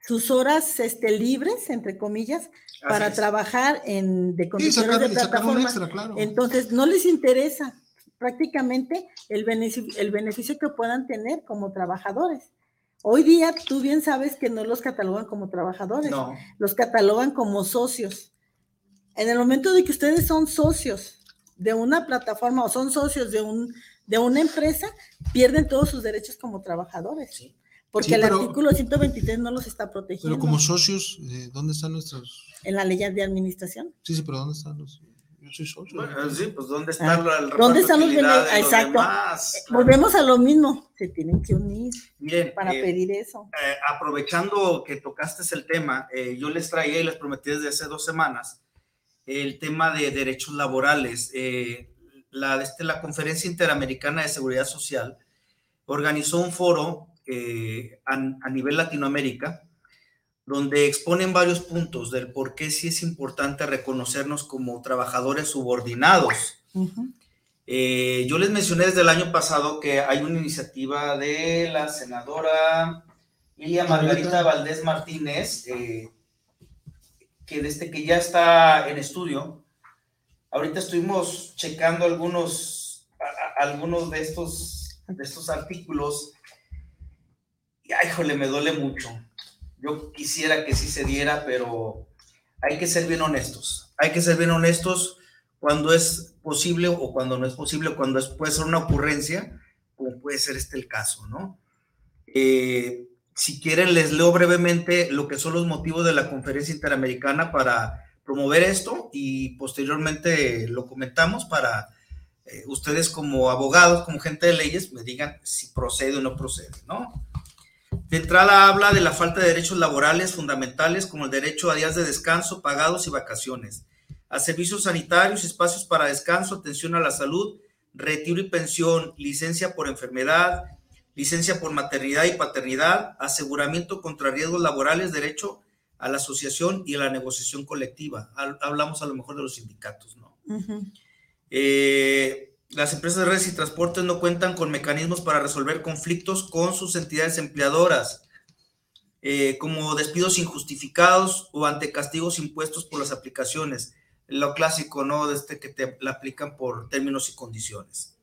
sus horas este, libres, entre comillas, para trabajar en, de conductores sí, sacar, de plataforma. Extra, claro. Entonces, no les interesa prácticamente el beneficio, el beneficio que puedan tener como trabajadores. Hoy día tú bien sabes que no los catalogan como trabajadores, no. los catalogan como socios. En el momento de que ustedes son socios de una plataforma o son socios de, un, de una empresa, pierden todos sus derechos como trabajadores. Sí. porque el artículo 123 no los está protegiendo. Pero como socios, eh, ¿dónde están nuestros? En la ley de administración. Sí, sí, pero ¿dónde están los? Yo soy socio. sí, pues ¿dónde está ah, ¿Dónde están los beneficios? Exacto. Volvemos a lo mismo. Se tienen que unir para eh, pedir eso. Eh, aprovechando que tocaste el tema, yo les traía y les prometí desde hace dos semanas el tema de derechos laborales. la, este, la Conferencia Interamericana de Seguridad Social organizó un foro eh, a, nivel Latinoamérica, donde exponen varios puntos del por qué sí es importante reconocernos como trabajadores subordinados. Eh, yo les mencioné desde el año pasado que hay una iniciativa de la senadora Ilia Margarita Valdés Martínez, eh, que desde que ya está en estudio, ahorita estuvimos checando algunos, algunos de, estos, de estos artículos y, ay, jole, me duele mucho. Yo quisiera que sí se diera, pero hay que ser bien honestos. Hay que ser bien honestos cuando es posible o cuando no es posible, cuando es, puede ser una ocurrencia, como puede ser este el caso, ¿no? Eh, si quieren, les leo brevemente lo que son los motivos de la conferencia interamericana para promover esto y posteriormente lo comentamos para eh, ustedes como abogados, como gente de leyes, me digan si procede o no procede, ¿no? De entrada habla de la falta de derechos laborales fundamentales como el derecho a días de descanso pagados y vacaciones, a servicios sanitarios, espacios para descanso, atención a la salud, retiro y pensión, licencia por enfermedad, licencia por maternidad y paternidad, aseguramiento contra riesgos laborales, derecho a la asociación y a la negociación colectiva. Hablamos a lo mejor de los sindicatos, ¿no? Las empresas de redes y transportes no cuentan con mecanismos para resolver conflictos con sus entidades empleadoras, eh, como despidos injustificados o ante castigos impuestos por las aplicaciones. Lo clásico, ¿no? De este que te la aplican por términos y condiciones.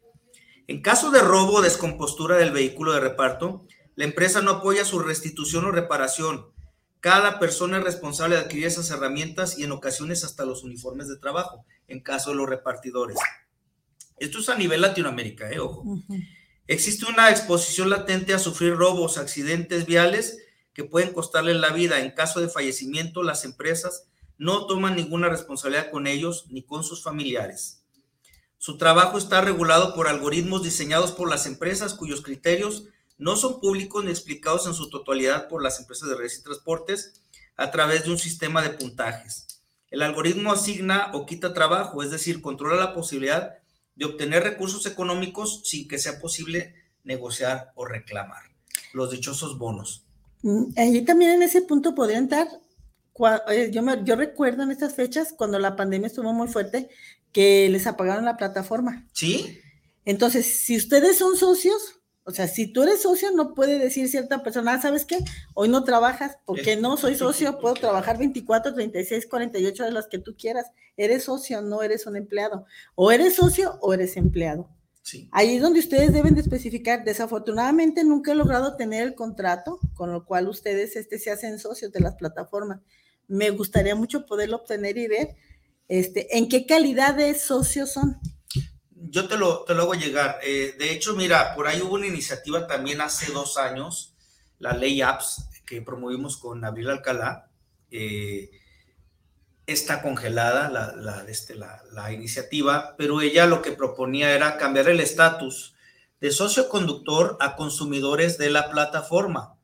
En caso de robo o descompostura del vehículo de reparto, la empresa no apoya su restitución o reparación. Cada persona es responsable de adquirir esas herramientas y en ocasiones hasta los uniformes de trabajo, en caso de los repartidores. Esto es a nivel Latinoamérica, ¿eh? ojo. Existe una exposición latente a sufrir robos, accidentes viales que pueden costarle la vida. En caso de fallecimiento, las empresas no toman ninguna responsabilidad con ellos ni con sus familiares. Su trabajo está regulado por algoritmos diseñados por las empresas cuyos criterios no son públicos ni explicados en su totalidad por las empresas de redes y transportes a través de un sistema de puntajes. El algoritmo asigna o quita trabajo, es decir, controla la posibilidad de obtener recursos económicos sin que sea posible negociar o reclamar los dichosos bonos. Mm, ahí también en ese punto podrían entrar, eh, yo, yo recuerdo en estas fechas, cuando la pandemia estuvo muy fuerte, que les apagaron la plataforma. Sí. Entonces, si ustedes son socios, o sea, si tú eres socio, no puede decir cierta persona, ah, ¿sabes qué? Hoy no trabajas, porque no soy socio, puedo trabajar 24, 36, 48 de las que tú quieras. Eres socio, no eres un empleado. O eres socio o eres empleado. Sí. Ahí es donde ustedes deben de especificar. Desafortunadamente nunca he logrado tener el contrato con lo cual ustedes este, se hacen socios de las plataformas. Me gustaría mucho poderlo obtener y ver este, en qué calidad de socios son yo te lo, te lo hago llegar. Eh, de hecho, mira, por ahí hubo una iniciativa también hace dos años, la ley apps que promovimos con Abril Alcalá. Eh, está congelada la, la, este, la, la, iniciativa, pero ella lo que proponía era cambiar el estatus de socio conductor a consumidores de la plataforma.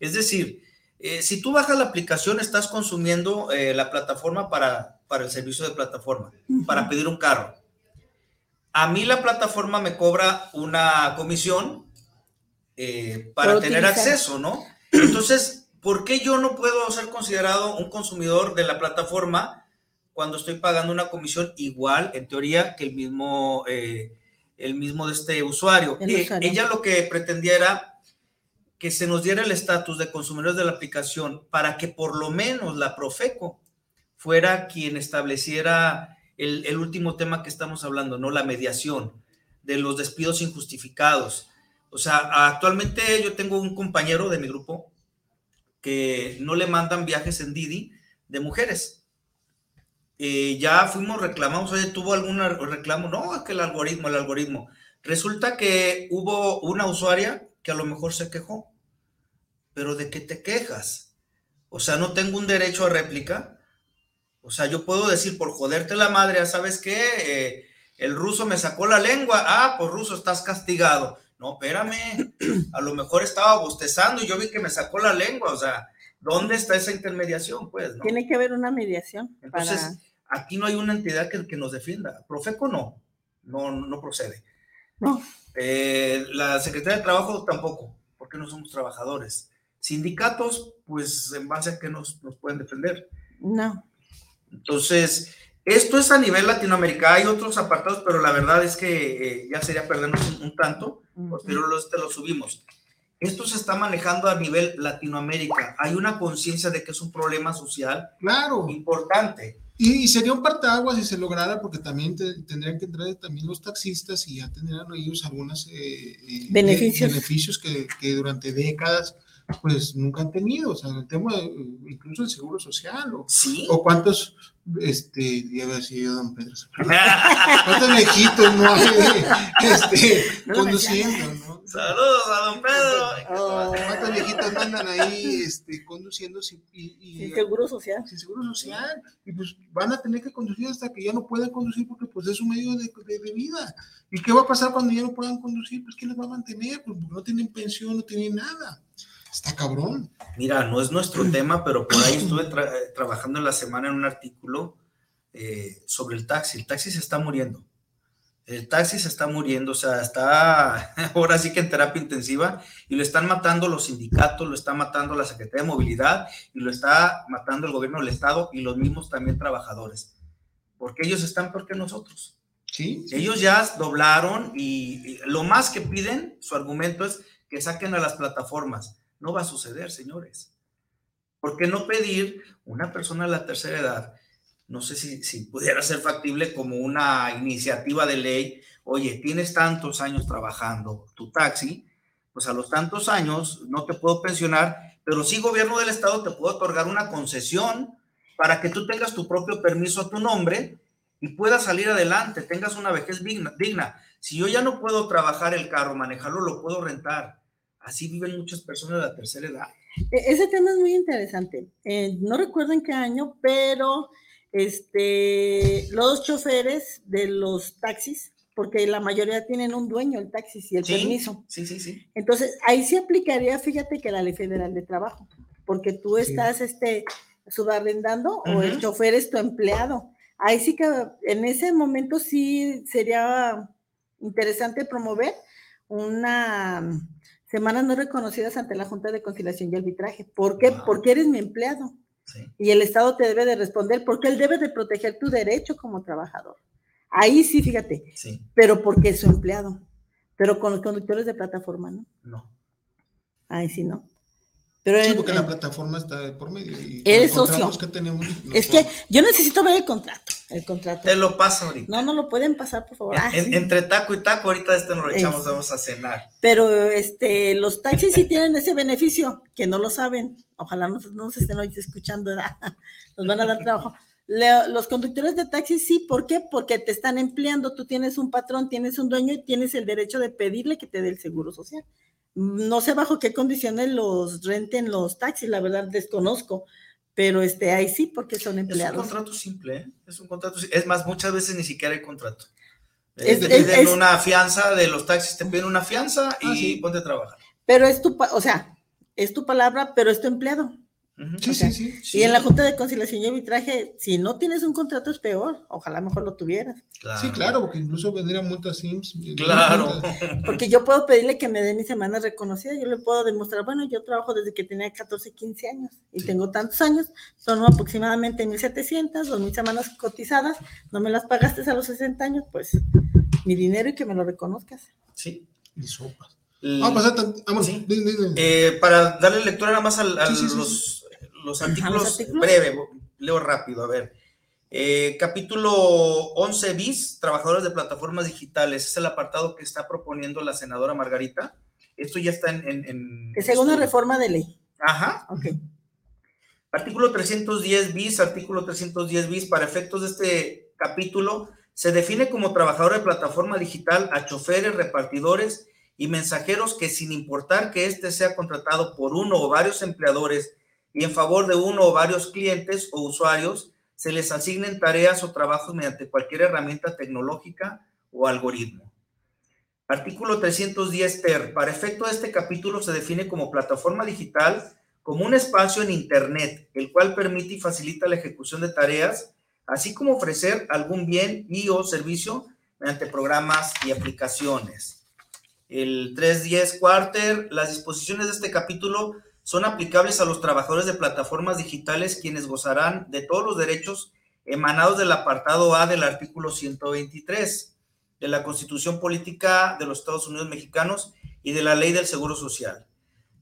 Es decir, eh, si tú bajas la aplicación, estás consumiendo la plataforma para, para el servicio de plataforma, para pedir un carro a mí la plataforma me cobra una comisión eh, para tener acceso, ¿no? Entonces, ¿por qué yo no puedo ser considerado un consumidor de la plataforma cuando estoy pagando una comisión igual, en teoría, que el mismo, eh, el mismo de este usuario? Eh, ella lo que pretendía era que se nos diera el estatus de consumidores de la aplicación para que por lo menos la Profeco fuera quien estableciera el, último tema que estamos hablando, ¿no? La mediación de los despidos injustificados. O sea, actualmente yo tengo un compañero de mi grupo que no le mandan viajes en Didi de mujeres. Eh, ya fuimos reclamamos, oye, ¿tuvo algún reclamo? No, es que el algoritmo, el algoritmo. Resulta que hubo una usuaria que a lo mejor se quejó pero ¿de qué te quejas? O sea, no tengo un derecho a réplica. O sea, yo puedo decir por joderte la madre, ¿sabes qué? Eh, el ruso me sacó la lengua. Ah, pues ruso, estás castigado. No, espérame. A lo mejor estaba bostezando y yo vi que me sacó la lengua. O sea, ¿dónde está esa intermediación? Pues, ¿no? Tiene que haber una mediación. Entonces, aquí no hay una entidad que, que, nos defienda. Profeco no, no, no procede. No. Eh, la Secretaría de Trabajo tampoco, porque no somos trabajadores. Sindicatos, pues en base a que nos, nos pueden defender. No. Entonces, esto es a nivel Latinoamérica, hay otros apartados, pero la verdad es que eh, ya sería perdernos un, un tanto, pero los, te lo subimos. Esto se está manejando a nivel Latinoamérica. Hay una conciencia de que es un problema social claro. importante. Y, y sería un partaguas si se lograra, porque también te, tendrían que entrar también los taxistas y ya tendrían ellos algunos eh, eh, beneficios, beneficios que, que durante décadas pues nunca han tenido, o sea, el tema de, incluso el seguro social, o, ¿Sí? o cuántos, este, ya había sido don Pedro, cuántos viejitos no hay, este, no, conduciendo, ¿no? Saludos a don Pedro. Oh. ¿Cuántos viejitos no andan ahí, este, conduciendo sin, y, y, sin seguro social? Sin seguro social, y pues van a tener que conducir hasta que ya no puedan conducir porque pues es un medio de, de, de vida. ¿Y qué va a pasar cuando ya no puedan conducir? Pues ¿quién les va a mantener? Pues no tienen pensión, no tienen nada. Está cabrón. Mira, no es nuestro tema, pero por ahí estuve tra trabajando en la semana en un artículo eh, sobre el taxi. El taxi se está muriendo. El taxi se está muriendo, o sea, está ahora sí que en terapia intensiva y lo están matando los sindicatos, lo está matando la Secretaría de Movilidad y lo está matando el gobierno del Estado y los mismos también trabajadores. Porque ellos están peor que nosotros. Sí. Ellos ya doblaron y, y lo más que piden, su argumento es que saquen a las plataformas. No va a suceder, señores. ¿Por qué no pedir una persona a la tercera edad? No sé si, pudiera ser factible como una iniciativa de ley. Oye, tienes tantos años trabajando tu taxi, pues a los tantos años no te puedo pensionar, pero sí gobierno del estado te puedo otorgar una concesión para que tú tengas tu propio permiso a tu nombre y puedas salir adelante, tengas una vejez digna. digna. Si yo ya no puedo trabajar el carro, manejarlo, lo puedo rentar. Así viven muchas personas de la tercera edad. Ese tema es muy interesante. Eh, no recuerdo en qué año, pero este, los choferes de los taxis, porque la mayoría tienen un dueño el taxi y el sí, permiso. Sí, sí, sí. Entonces, ahí sí aplicaría, fíjate que la ley federal de trabajo, porque tú estás sí. este, subarrendando uh -huh. o el chofer es tu empleado. Ahí sí que en ese momento sí sería interesante promover una semanas no reconocidas ante la Junta de Conciliación y Arbitraje. ¿Por qué? Wow. Porque eres mi empleado. Sí. Y el Estado te debe de responder porque él debe de proteger tu derecho como trabajador. Ahí sí, fíjate. Sí. Pero porque es su empleado. Pero con los conductores de plataforma, ¿no? No. Ahí sí, no. Pero sí, porque en, la plataforma está por medio. Y eres socio. Que tenemos, no es que yo necesito ver el contrato. El contrato. Te lo paso ahorita. No, no lo pueden pasar, por favor. Ah, en, sí. Entre taco y taco, ahorita este nos lo echamos, es. vamos a cenar. Pero este, los taxis sí tienen ese beneficio, que no lo saben. Ojalá no, no se estén hoy escuchando, ¿verdad? nos van a dar trabajo. Le, los conductores de taxis sí, ¿por qué? Porque te están empleando, tú tienes un patrón, tienes un dueño y tienes el derecho de pedirle que te dé el seguro social. No sé bajo qué condiciones los renten los taxis, la verdad desconozco, pero este, ahí sí, porque son empleados. Es un contrato simple, ¿eh? es un contrato Es más, muchas veces ni siquiera hay contrato. Es, te piden es, una fianza de los taxis, te piden una fianza y ah, sí. ponte a trabajar. Pero es tu, o sea, es tu palabra, pero es tu empleado. Uh -huh. sí, o sea, sí, sí, Y en la Junta de Conciliación y Arbitraje, si no tienes un contrato es peor. Ojalá mejor lo tuvieras. Claro. Sí, claro, porque incluso vendrían multas SIMS. Claro. Porque yo puedo pedirle que me dé mi semana reconocida. Yo le puedo demostrar, bueno, yo trabajo desde que tenía 14, 15 años y sí. tengo tantos años. Son aproximadamente 1.700, 2.000 semanas cotizadas. No me las pagaste a los 60 años, pues mi dinero y que me lo reconozcas. Sí. Y sopas. Vamos a pasar, vamos, sí. eh, para darle lectura nada más a, a sí, sí, los, los, artículos, los artículos, breve, leo rápido, a ver. Eh, capítulo 11 bis, trabajadores de plataformas digitales, es el apartado que está proponiendo la senadora Margarita. Esto ya está en... en, en que según la reforma de ley. Ajá. Ok. Artículo 310 bis, artículo 310 bis, para efectos de este capítulo, se define como trabajador de plataforma digital a choferes, repartidores y mensajeros que sin importar que éste sea contratado por uno o varios empleadores y en favor de uno o varios clientes o usuarios, se les asignen tareas o trabajos mediante cualquier herramienta tecnológica o algoritmo. Artículo 310 ter. Para efecto de este capítulo se define como plataforma digital como un espacio en Internet, el cual permite y facilita la ejecución de tareas, así como ofrecer algún bien y o servicio mediante programas y aplicaciones. El 310 quarter, las disposiciones de este capítulo son aplicables a los trabajadores de plataformas digitales quienes gozarán de todos los derechos emanados del apartado A del artículo 123 de la Constitución Política de los Estados Unidos Mexicanos y de la Ley del Seguro Social.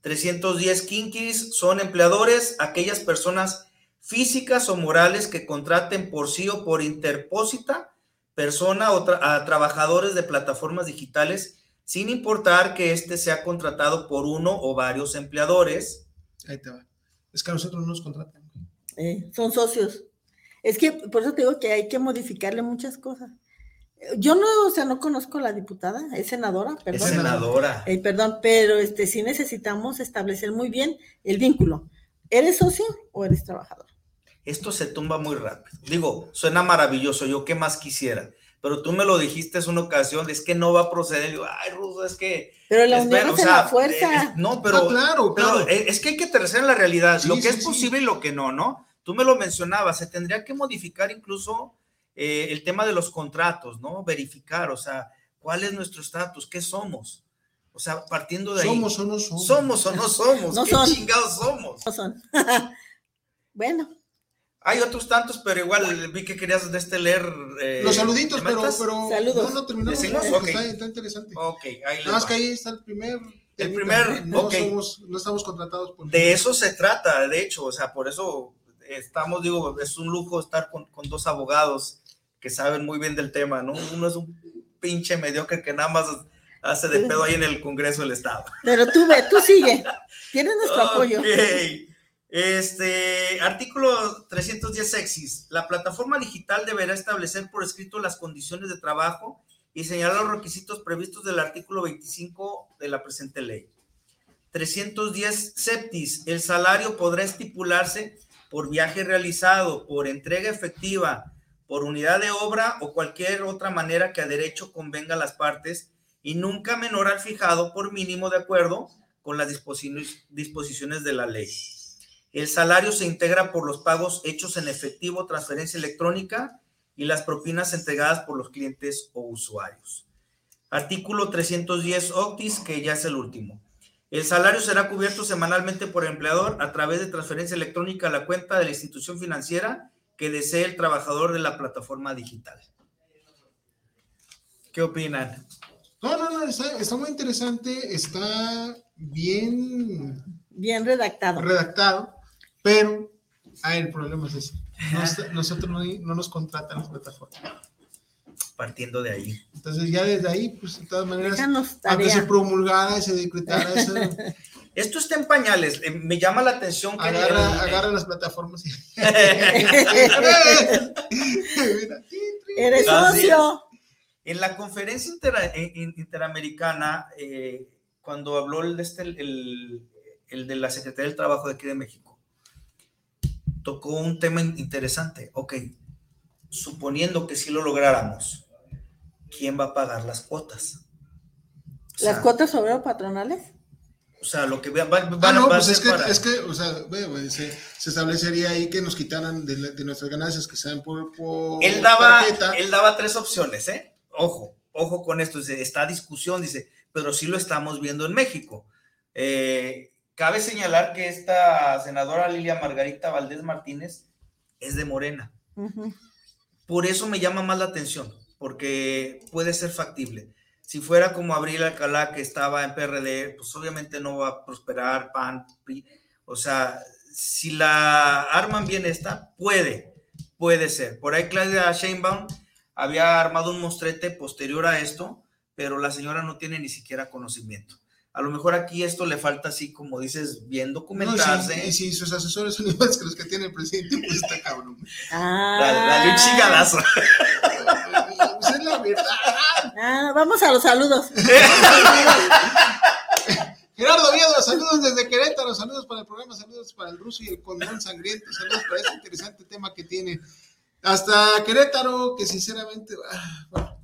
310 kinkis son empleadores, aquellas personas físicas o morales que contraten por sí o por interpósita persona o a trabajadores de plataformas digitales, sin importar que éste sea contratado por uno o varios empleadores. Ahí te va. Es que a nosotros no nos contratan. Eh, son socios. Es que por eso te digo que hay que modificarle muchas cosas. Yo no, o sea, no conozco a la diputada, es senadora, perdón. Es senadora. Eh, perdón, pero este sí necesitamos establecer muy bien el vínculo. ¿Eres socio o eres trabajador? Esto se tumba muy rápido. Digo, suena maravilloso, yo qué más quisiera. Pero tú me lo dijiste en una ocasión, es que no va a proceder. Yo, ay, Ruso, es que. Pero la unión es la fuerza. No, pero. Ah, claro, claro. es que hay que en la realidad, lo que es posible y lo que no, ¿no? Tú me lo mencionabas, se tendría que modificar incluso eh, el tema de los contratos, ¿no? Verificar, o sea, cuál es nuestro estatus, qué somos. O sea, partiendo de ahí. ¿Somos o no somos? ¿Somos o no somos? No ¿Qué son. chingados somos? No son. bueno, Hay otros tantos, pero igual vi que querías de este leer. eh, Los saluditos, pero, pero Saludos. no, no terminamos. ¿Decimos? porque Ok. Está, está interesante. Ok, ahí Nada más va. que ahí está el primer. El primer, no ok. somos, no estamos contratados por. De eso se trata, de hecho, o sea, por eso estamos, digo, es un lujo estar con, con dos abogados que saben muy bien del tema, ¿no? Uno es un pinche mediocre que nada más hace de pedo ahí en el Congreso del Estado. pero tú ve, tú sigue. Tienes nuestro apoyo. Este, artículo 310 sexis. La plataforma digital deberá establecer por escrito las condiciones de trabajo y señalar los requisitos previstos del artículo 25 de la presente ley. 310 septis. El salario podrá estipularse por viaje realizado, por entrega efectiva, por unidad de obra o cualquier otra manera que a derecho convenga a las partes y nunca menor al fijado por mínimo de acuerdo con las disposiciones de la ley. El salario se integra por los pagos hechos en efectivo, transferencia electrónica y las propinas entregadas por los clientes o usuarios. Artículo 310 octis, que ya es el último. El salario será cubierto semanalmente por el empleador a través de transferencia electrónica a la cuenta de la institución financiera que desee el trabajador de la plataforma digital. ¿Qué opinan? No, no, no, está, está muy interesante, está bien Bien redactado. redactado, pero ah, el problema es ese. Nos- nosotros no, no nos contratan las plataformas. Partiendo de ahí. Entonces ya desde ahí, pues de todas maneras, aunque se promulgara y se decretara eso, Esto está en pañales. Eh, Me llama la atención que agarra, el- agarra las plataformas y... Eres socio. En la conferencia intera- in- interamericana, eh, cuando habló el de, este, el, el de la Secretaría del Trabajo de aquí de México, tocó un tema in- interesante. Ok, suponiendo que sí lo lográramos, ¿quién va a pagar las cuotas? O sea, Las cuotas obrero patronales. O sea, lo que va, va- va- Ah, no, va a pues es que, para- es que, o sea, güey, se, se establecería ahí que nos quitaran de, la- de nuestras ganancias que sean por, por él daba, tarjeta. él daba tres opciones, ¿eh? Ojo, ojo con esto, dice, está discusión, dice, pero sí lo estamos viendo en México. Eh, cabe señalar que esta senadora Lilia Margarita Valdés Martínez es de Morena. Por eso me llama más la atención, porque puede ser factible. Si fuera como Abril Alcalá, que estaba en PRD, pues obviamente no va a prosperar, PAN, PRI. O sea, si la arman bien esta, puede, puede ser. Por ahí Claudia Sheinbaum había armado un mostrete posterior a esto, pero la señora no tiene ni siquiera conocimiento. A lo mejor aquí esto le falta así, como dices, bien No, documentarse. y, si, y si sus asesores son iguales que los que tiene el presidente, pues está cabrón. Ah. Dale, dale un chingadazo. Pues es la verdad. Ah, vamos a los saludos. Gerardo Viedo, saludos desde Querétaro, saludos para el programa, saludos para el ruso y el condón sangriento, saludos para este interesante tema que tiene. Hasta Querétaro, que sinceramente, ah, bueno,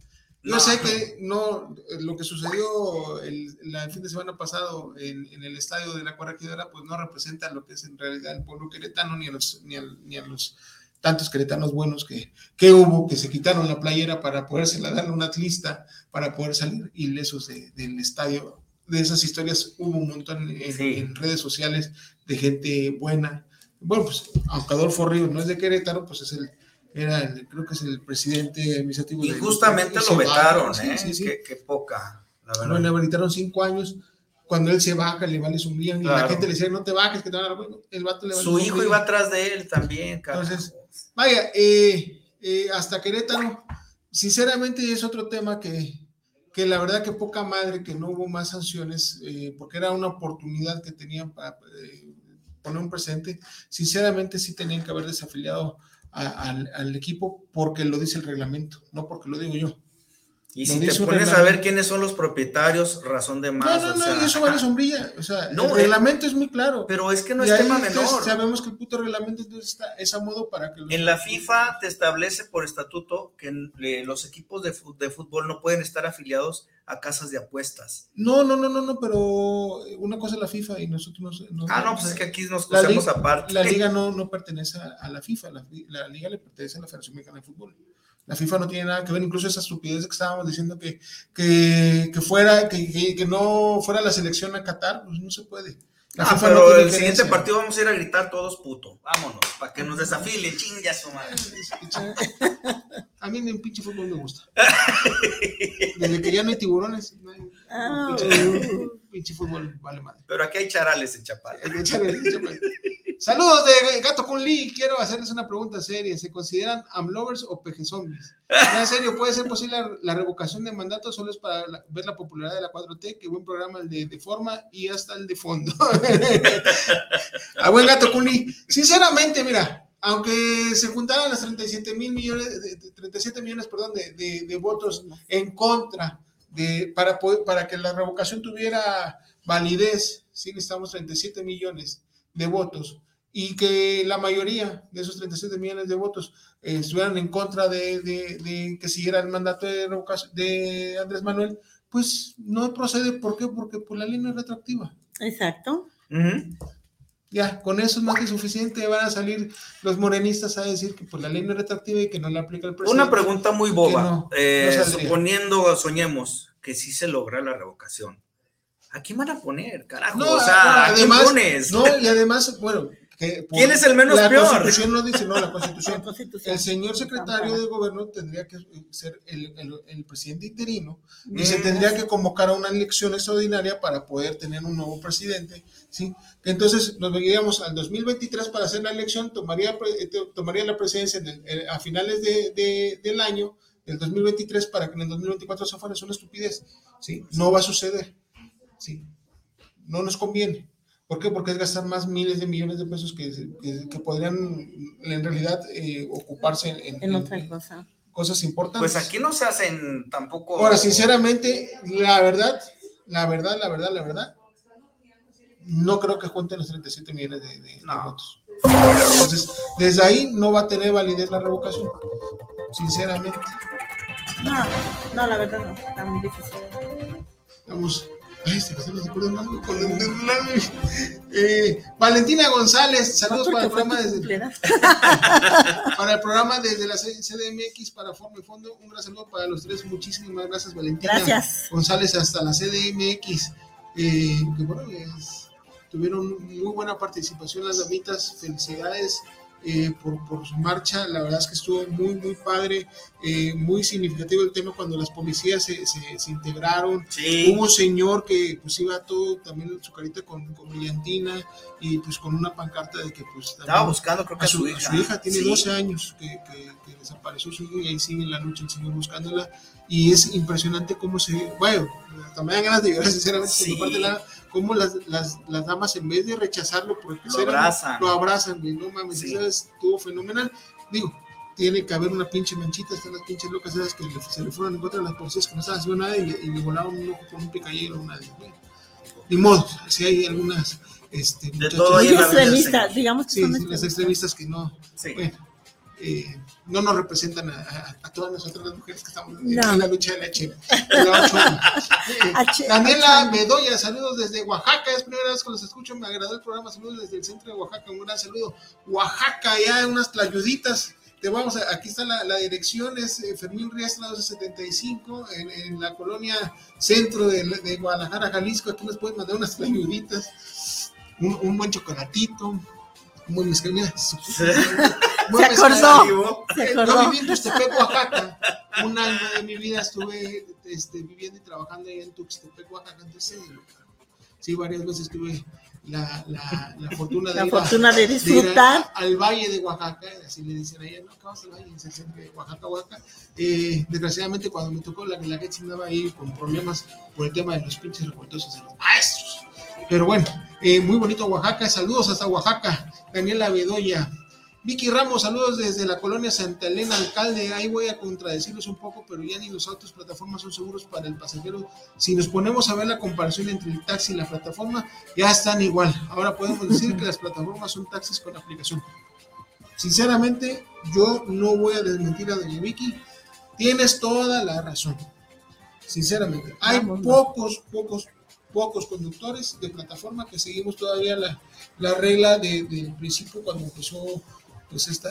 yo No. sé que no, lo que sucedió el, la- el fin de semana pasado en, en el estadio de la Corregidora, pues no representa lo que es en realidad el pueblo queretano, ni a los, ni a, ni a los tantos queretanos buenos que, que hubo, que se quitaron la playera para podérsela dar a un atlista, para poder salir ilesos de- del estadio. De esas historias hubo un montón en, Sí. en redes sociales de gente buena. Bueno, pues aunque Adolfo Ríos no es de Querétaro, pues es el, era el, creo que es el presidente administrativo. Y de- justamente lo baja, vetaron, sí, ¿eh? sí, sí. Qué, qué poca, la Bueno, verdad. le habilitaron cinco años. Cuando él se baja, le vale su bien. Y la Claro. gente le decía, no te bajes, que te van a dar bueno, El vato le vale Su hijo iba atrás de él también, carajo. Entonces, Vaya, eh, eh, hasta Querétaro, sinceramente es otro tema que, que la verdad que poca madre que no hubo más sanciones, eh, porque era una oportunidad que tenían para eh, poner un presente. Sinceramente sí tenían que haber desafiliado a- al, al equipo porque lo dice el reglamento, no porque lo digo yo. Y si te pones a ver quiénes son los propietarios, razón de No, más. no, o no, sea, y eso vale sombrilla. O sea, No, el eh, reglamento es muy claro. Pero es que no Y es tema menor. Sabemos que el puto reglamento está, es a modo para que los- En la FIFA te establece por estatuto que eh, los equipos de, fútbol no pueden estar afiliados a casas de apuestas. No, no, no, no, no, pero una cosa es la FIFA y nosotros no. Ah, no, pues es que aquí nos liga- aparte. La liga no, no pertenece a, la FIFA, la, fi- la liga le pertenece a la Federación Mexicana de Fútbol. La FIFA no tiene nada que ver, incluso esa estupidez que estábamos diciendo que, que, que fuera, que, que, que no fuera la selección a Qatar, pues no se puede. La Ah, FIFA pero no tiene el siguiente partido vamos a ir a gritar todos puto. Vámonos, para que nos desafilen, chinga su madre. A mí en pinche fútbol me gusta. Desde que ya no hay tiburones, no hay- Ah, pinche, pinche fútbol vale madre. Pero aquí hay charales en Chapala. Échale, échale. Saludos de Gato Kun Lee. Quiero hacerles una pregunta seria. ¿Se consideran amlovers o pejezombis? Ya, En serio, ¿puede ser posible la, la revocación de mandato? Solo es para la- ver la popularidad de la 4T. Qué buen programa el de, de forma y hasta el de fondo. A buen Gato Kun Lee. Sinceramente, mira, aunque se juntaran las 37 mil millones, de- de- 37 millones, perdón, de votos en contra de, para, poder- para que la revocación tuviera validez, sí necesitamos 37 millones de votos y que la mayoría de esos 37 millones de votos eh, estuvieran en contra de, de- de que siguiera el mandato de, revocación- de Andrés Manuel, pues no procede. ¿Por qué? Porque pues, la ley no es retroactiva. Exacto. Ya, con eso es más que suficiente. Van a salir los morenistas a decir que pues, la ley no es retroactiva y que no la aplica el presidente. Una pregunta muy boba. no, Eh, no suponiendo, soñemos que sí se logra la revocación. ¿A quién van a poner, carajo? No, o sea, ¿a quién además, pones? no, y además, bueno, que por- ¿Quién es el menos la peor? Constitución no dice, no, la Constitución. La Constitución. El señor secretario de gobierno tendría que ser el, el- el presidente interino y se Mm. tendría que convocar a una elección extraordinaria para poder tener un nuevo presidente, ¿sí? Entonces nos veríamos al 2023 para hacer la elección, tomaría, eh, tomaría la presidencia en el- eh, a finales de- de- del año, del 2023, para que en el 2024 se fuera. Es una estupidez, ¿sí? No va a suceder, ¿sí? No nos conviene. ¿Por qué? Porque es gastar más miles de millones de pesos que, que- que podrían en realidad eh, ocuparse en, En en- otra en cosa. cosas importantes. Pues aquí no se hacen tampoco. Ahora, sinceramente, la verdad, la verdad, la verdad, la verdad, no creo que junten los 37 millones de, de- votos. Entonces, desde ahí no va a tener validez la revocación, sinceramente. No, no, la verdad no. Está muy difícil. Vamos. Ay, se me algo con el- Eh, Valentina González, saludos para el programa desde, para el programa desde la CDMX para Forma y Fondo. Un gran saludo para los tres. Muchísimas gracias, Valentina Gracias. González, hasta la CDMX. Eh, que bueno, es- tuvieron muy buena participación las damitas. Felicidades eh, por, por su marcha. La verdad es que estuvo muy, muy padre, eh, muy significativo el tema cuando las policías se, se- se integraron. Sí. Hubo un señor que pues iba todo también su carita con, con brillantina y pues con una pancarta de que pues Estaba buscando, creo que a a su, su a hija. su hija, tiene Sí. 12 años que, que- que desapareció su hija y ahí sigue en la noche el señor buscándola y es impresionante cómo se, bueno, también me dan ganas de llorar sinceramente por Sí. mi parte, la- cómo las, las, las damas en vez de rechazarlo porque Lo abrazan. lo abrazan, güey, no mames, Sí. eso estuvo fenomenal, digo, tiene que haber una pinche manchita, están las pinches locas esas que se le fueron en contra de las policías que no estaban haciendo nada y, le- y le volaron un ojo con un picayero. Una, ni modo, si hay algunas este, muchachas- todo digamos que Sí, son sí, las extremistas. extremistas que no, Sí. bueno, eh, no nos representan a, a- a todas nosotras las mujeres que estamos en, No. en la lucha de la H. Eh, H- Daniela Bedoya, saludos desde Oaxaca, es primera vez que los escucho, me agradó el programa, saludos desde el centro de Oaxaca, un gran saludo. Oaxaca, ya unas tlayuditas, te vamos a, aquí está la, la dirección, es eh, Fermín Riestra 1275, en, en la colonia centro de, de Guadalajara, Jalisco, aquí nos pueden mandar unas tlayuditas, un, un buen chocolatito, buen mezcal, mira, su- buen Se acordó. Se Eh, Yo acordó. viví en Tuxtepec, Oaxaca. Un año de mi vida estuve este, viviendo y trabajando ahí en Tuxtepec, Oaxaca. Entonces, sí, varias veces tuve la, la, la fortuna de La ir, a- fortuna de a- disfrutar. al valle de Oaxaca, así le dicen allá, no, acabas al valle, es el centro de Oaxaca, Oaxaca. Eh, desgraciadamente, cuando me tocó la la que andaba ahí con problemas por el tema de los pinches revoltosos de los maestros. Pero bueno, eh, muy bonito Oaxaca, saludos hasta Oaxaca, Daniela Bedoya. Vicky Ramos, saludos desde la colonia Santa Elena, alcalde. Ahí voy a contradecirlos un poco, pero ya ni los autos plataformas son seguros para el pasajero. Si nos ponemos a ver la comparación entre el taxi y la plataforma, ya están igual. Ahora podemos decir que las plataformas son taxis con aplicación. Sinceramente, yo no voy a desmentir a Doña Vicky. Tienes toda la razón. Sinceramente, hay Vamos, pocos, pocos, pocos conductores de plataforma que seguimos todavía la, la regla de- del principio cuando empezó pues esta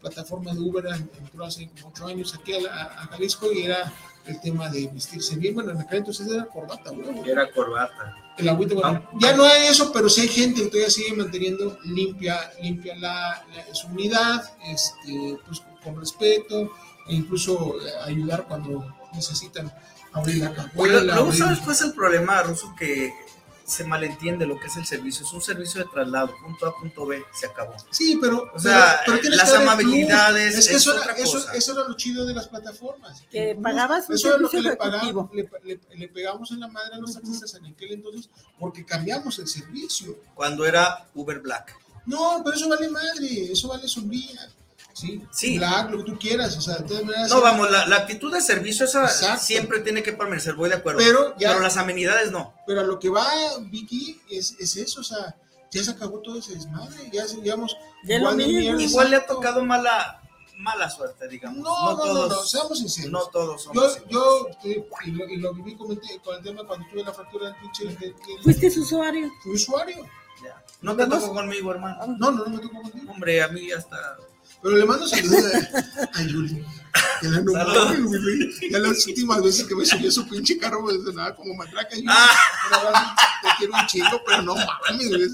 plataforma de Uber en- entró hace ocho años aquí a, Jalisco y era el tema de vestirse bien. Bueno, en aquel entonces era corbata, güey. Era corbata. El agüita, bueno, Ah. ya no hay eso, pero sí hay gente que todavía sigue manteniendo limpia, limpia la, la- su unidad, este, pues con respeto, e incluso eh, ayudar cuando necesitan abrir la cajuela. luego, abrir- ¿sabes cuál es el problema, Ruso? Que se malentiende lo que es el servicio. Es un servicio de traslado, punto A, punto B, se acabó. Sí, pero, O sea, pero- pero tienes las amabilidades. Es que es eso, era, otra eso, cosa. eso era lo chido de las plataformas. Que pagabas un Eso era lo que le, pagamos, ejecutivo. le, le- le pegamos en la madre a los taxistas en aquel entonces porque cambiamos el servicio. Cuando era Uber Black. No, pero eso vale madre, eso vale sombría. Sí, Sí. Black, lo que tú quieras, o sea, de todas maneras. No, vamos, la, la actitud de servicio esa Exacto. siempre tiene que permanecer, voy de acuerdo. Pero ya- las amenidades no. Pero a lo que va Vicky es, es eso, o sea, ya se acabó todo ese desmadre, ya digamos. Ya igual lo de mismo. mierda. Igual le ha tocado mala, mala suerte, digamos. No, no, no, no, todos, seamos sinceros. no todos somos Yo, yo eh, y, lo, y lo viví con, el- con el tema cuando tuve la fractura del pinche. del- del- Fuiste su usuario. Fui usuario. Ya. No te tocó conmigo, hermano. No, no, no me tocó contigo. Hombre, a mí ya está. Pero le mando saludos a, a Yuli. Que la. Ya las últimas veces que me subió su pinche carro me sonaba como matraca. Yuli. Ah. Te quiero un chingo, pero no mames, güey.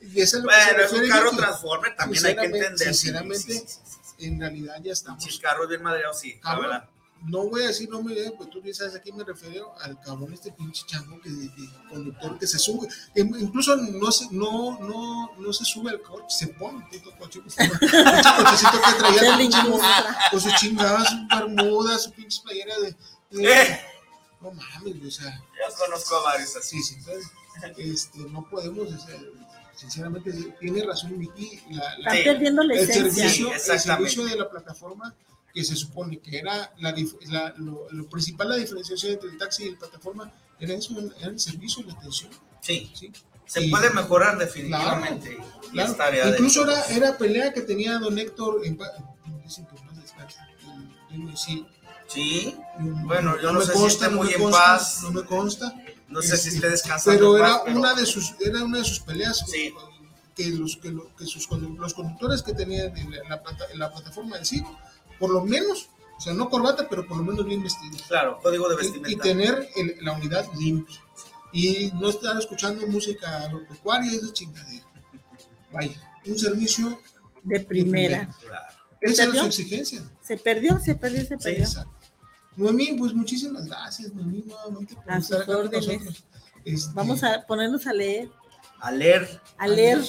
Y eso es lo que se Bueno, es un carro. Transformer, también hay que entender. Sinceramente, sí, sí, sí, en realidad ya estamos. Sí, el carro es bien madreado, sí, la Cabrón, verdad. No voy a decir nombre, eh, pues tú ya sabes a quién me refiero, al cabrón este pinche chango que, que conductor que se sube, que incluso no se, no, no, no se sube al coche, se pone el puto coche, estaba- pinche cochecito que traía su- incomoda. con sus chingadas, sus bermudas, su pinche playera de, de- Eh. no mames, o sea, Yo conozco a varios así. sí, sí, entonces, este, no podemos, o sea, sinceramente, tiene razón Vicky, la, la- Están Sí. perdiendo la el esencia. servicio, Sí, el servicio de la plataforma que se supone que era la, la- lo, lo principal, la diferenciación entre el taxi y la plataforma, era eso, era el servicio, la atención. Sí, ¿sí? se Y- puede mejorar definitivamente. Y Claro, de incluso era, era pelea que tenía don Héctor en dicen que sí, Sí, mm, Bueno, yo no sé si esté no muy me en consta, paz. No me consta. no sé si Este, esté descansando. pero era paz, pero- una de sus era una de sus peleas Sí. que los que, lo- que sus los conductores que tenían en la, en plataforma en sí por lo menos o sea no corbata pero por lo menos bien vestidos Claro, código de y, y vestimenta. tener el- la unidad limpia y no estar escuchando música agropecuaria esa chingadera vaya un servicio De primera. Claro. esa es su exigencia Se perdió, se perdió, se perdió. Exacto. Noemí, pues muchísimas gracias, Noemí, nuevamente por A estar acá con órdenes. nosotros. Este, Vamos a ponernos a leer, A leer. a leer.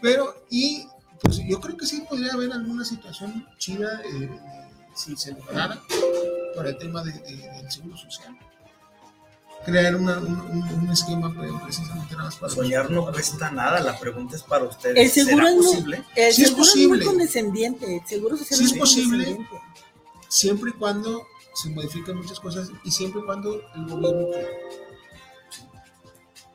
Pero, y pues yo creo que sí podría haber alguna situación chida eh, si se lograra por el tema de, de- del seguro social. crear una, un, un, esquema precisamente nada más para soñar no cuesta nada la pregunta es para ustedes el seguro ¿Será es posible? El sí seguro es posible es muy condescendiente el seguro social sí es, es posible siempre y cuando se modifiquen muchas cosas y siempre y cuando el gobierno quiera.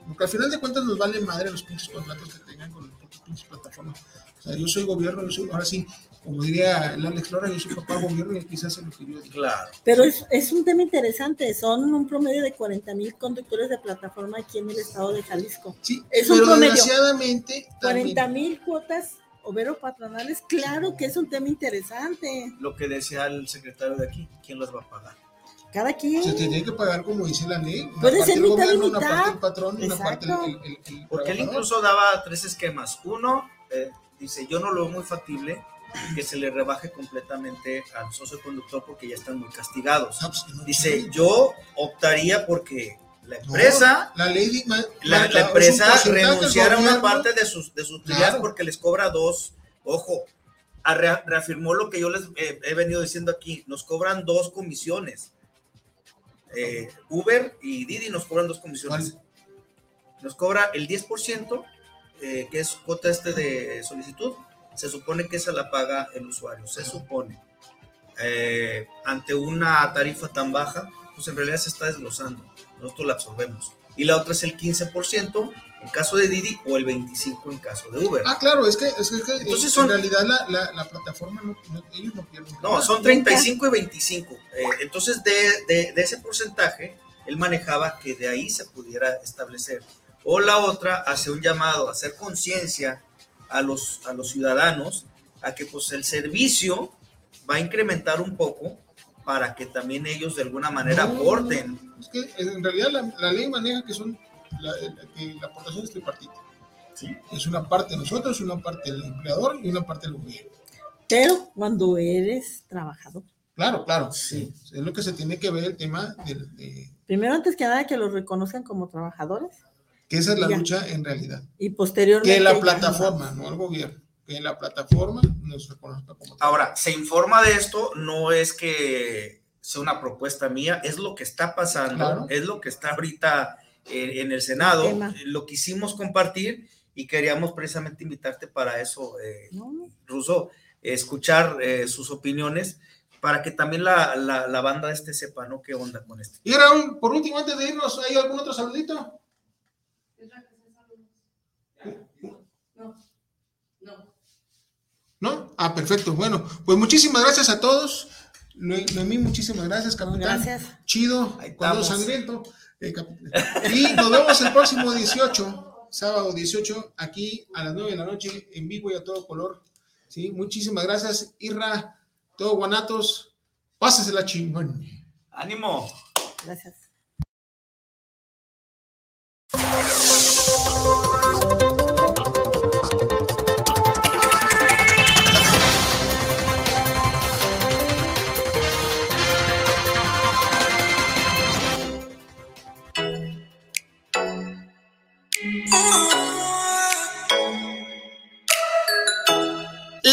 Porque al final de cuentas nos vale madre los pinches contratos que tengan con las pinches plataformas. O sea, yo soy gobierno, yo soy, ahora sí, como diría el Alex Lora, yo soy papá gobierno y quizás hace lo que yo digo. Claro. Pero es, es un tema interesante, son un promedio de 40 mil conductores de plataforma aquí en el estado de Jalisco. Sí, es pero un promedio. desgraciadamente... 40 mil cuotas overo patronales, claro que es un tema interesante. Lo que decía el secretario de aquí, ¿quién los va a pagar? Cada quien. Se tiene que pagar como dice la ley. Una Puede parte ser mitad gobierno, una mitad. parte el patrón y una parte el, Exacto. el- el- el Porque él incluso daba tres esquemas. Uno, eh, dice, yo no lo veo muy factible que se le rebaje completamente al socio conductor porque ya están muy castigados. Ah, pues, Dice, yo optaría porque la No, empresa, la ley ma- la, la empresa renunciara a una parte de sus, de sus utilidades Claro. porque les cobra dos. Ojo, a- reafirmó lo que yo les eh, he venido diciendo aquí, nos cobran dos comisiones. Eh, Uber y Didi nos cobran dos comisiones. Nos cobra el 10%, eh, que es cuota este de solicitud. Se supone que esa la paga el usuario, se supone. Eh, ante una tarifa tan baja, pues en realidad se está desglosando. Nosotros la absorbemos. Y la otra es el 15% en caso de Didi o el 25% en caso de Uber. Ah, claro, es que, es que, es que Entonces en son- realidad la, la, la plataforma, no, no- ellos no pierden. No, nada. son 35 y 25. Eh, entonces, de, de- de ese porcentaje, él manejaba que de ahí se pudiera establecer. O la otra, hace un llamado a hacer conciencia a los, a los ciudadanos a que pues el servicio va a incrementar un poco para que también ellos de alguna manera No, aporten. Es que en realidad la, la ley maneja que son la, que la aportación es tripartita. ¿sí? Es una parte de nosotros, una parte del empleador y una parte del gobierno. Pero cuando eres trabajador. Claro, claro. Sí. Es lo que se tiene que ver el tema del- de, Primero, antes que nada, que los reconozcan como trabajadores que esa es la Ya. lucha en realidad. y posteriormente. Que la plataforma, no el gobierno, que la plataforma nos reconozca como Ahora, se informa de esto, no es que sea una propuesta mía, es lo que está pasando, Claro. es lo que está ahorita eh, en el Senado, tema. lo quisimos compartir y queríamos precisamente invitarte para eso, eh, No, Russo, escuchar eh, sus opiniones para que también la, la, la banda este sepa, ¿no? ¿Qué onda con esto? Y Raúl, por último, antes de irnos, ¿hay algún otro saludito? ¿No? Ah, perfecto. Bueno, pues muchísimas gracias a todos. Noe- Noemí, muchísimas gracias, capitán. Gracias. Chido, cuando sangriento. Eh, y nos vemos el próximo 18, sábado 18, aquí a las 9 de la noche, en vivo y a todo color. ¿Sí? Muchísimas gracias, Irra, todo Guanatos. Pásesela chingón. ¡Ánimo! Gracias.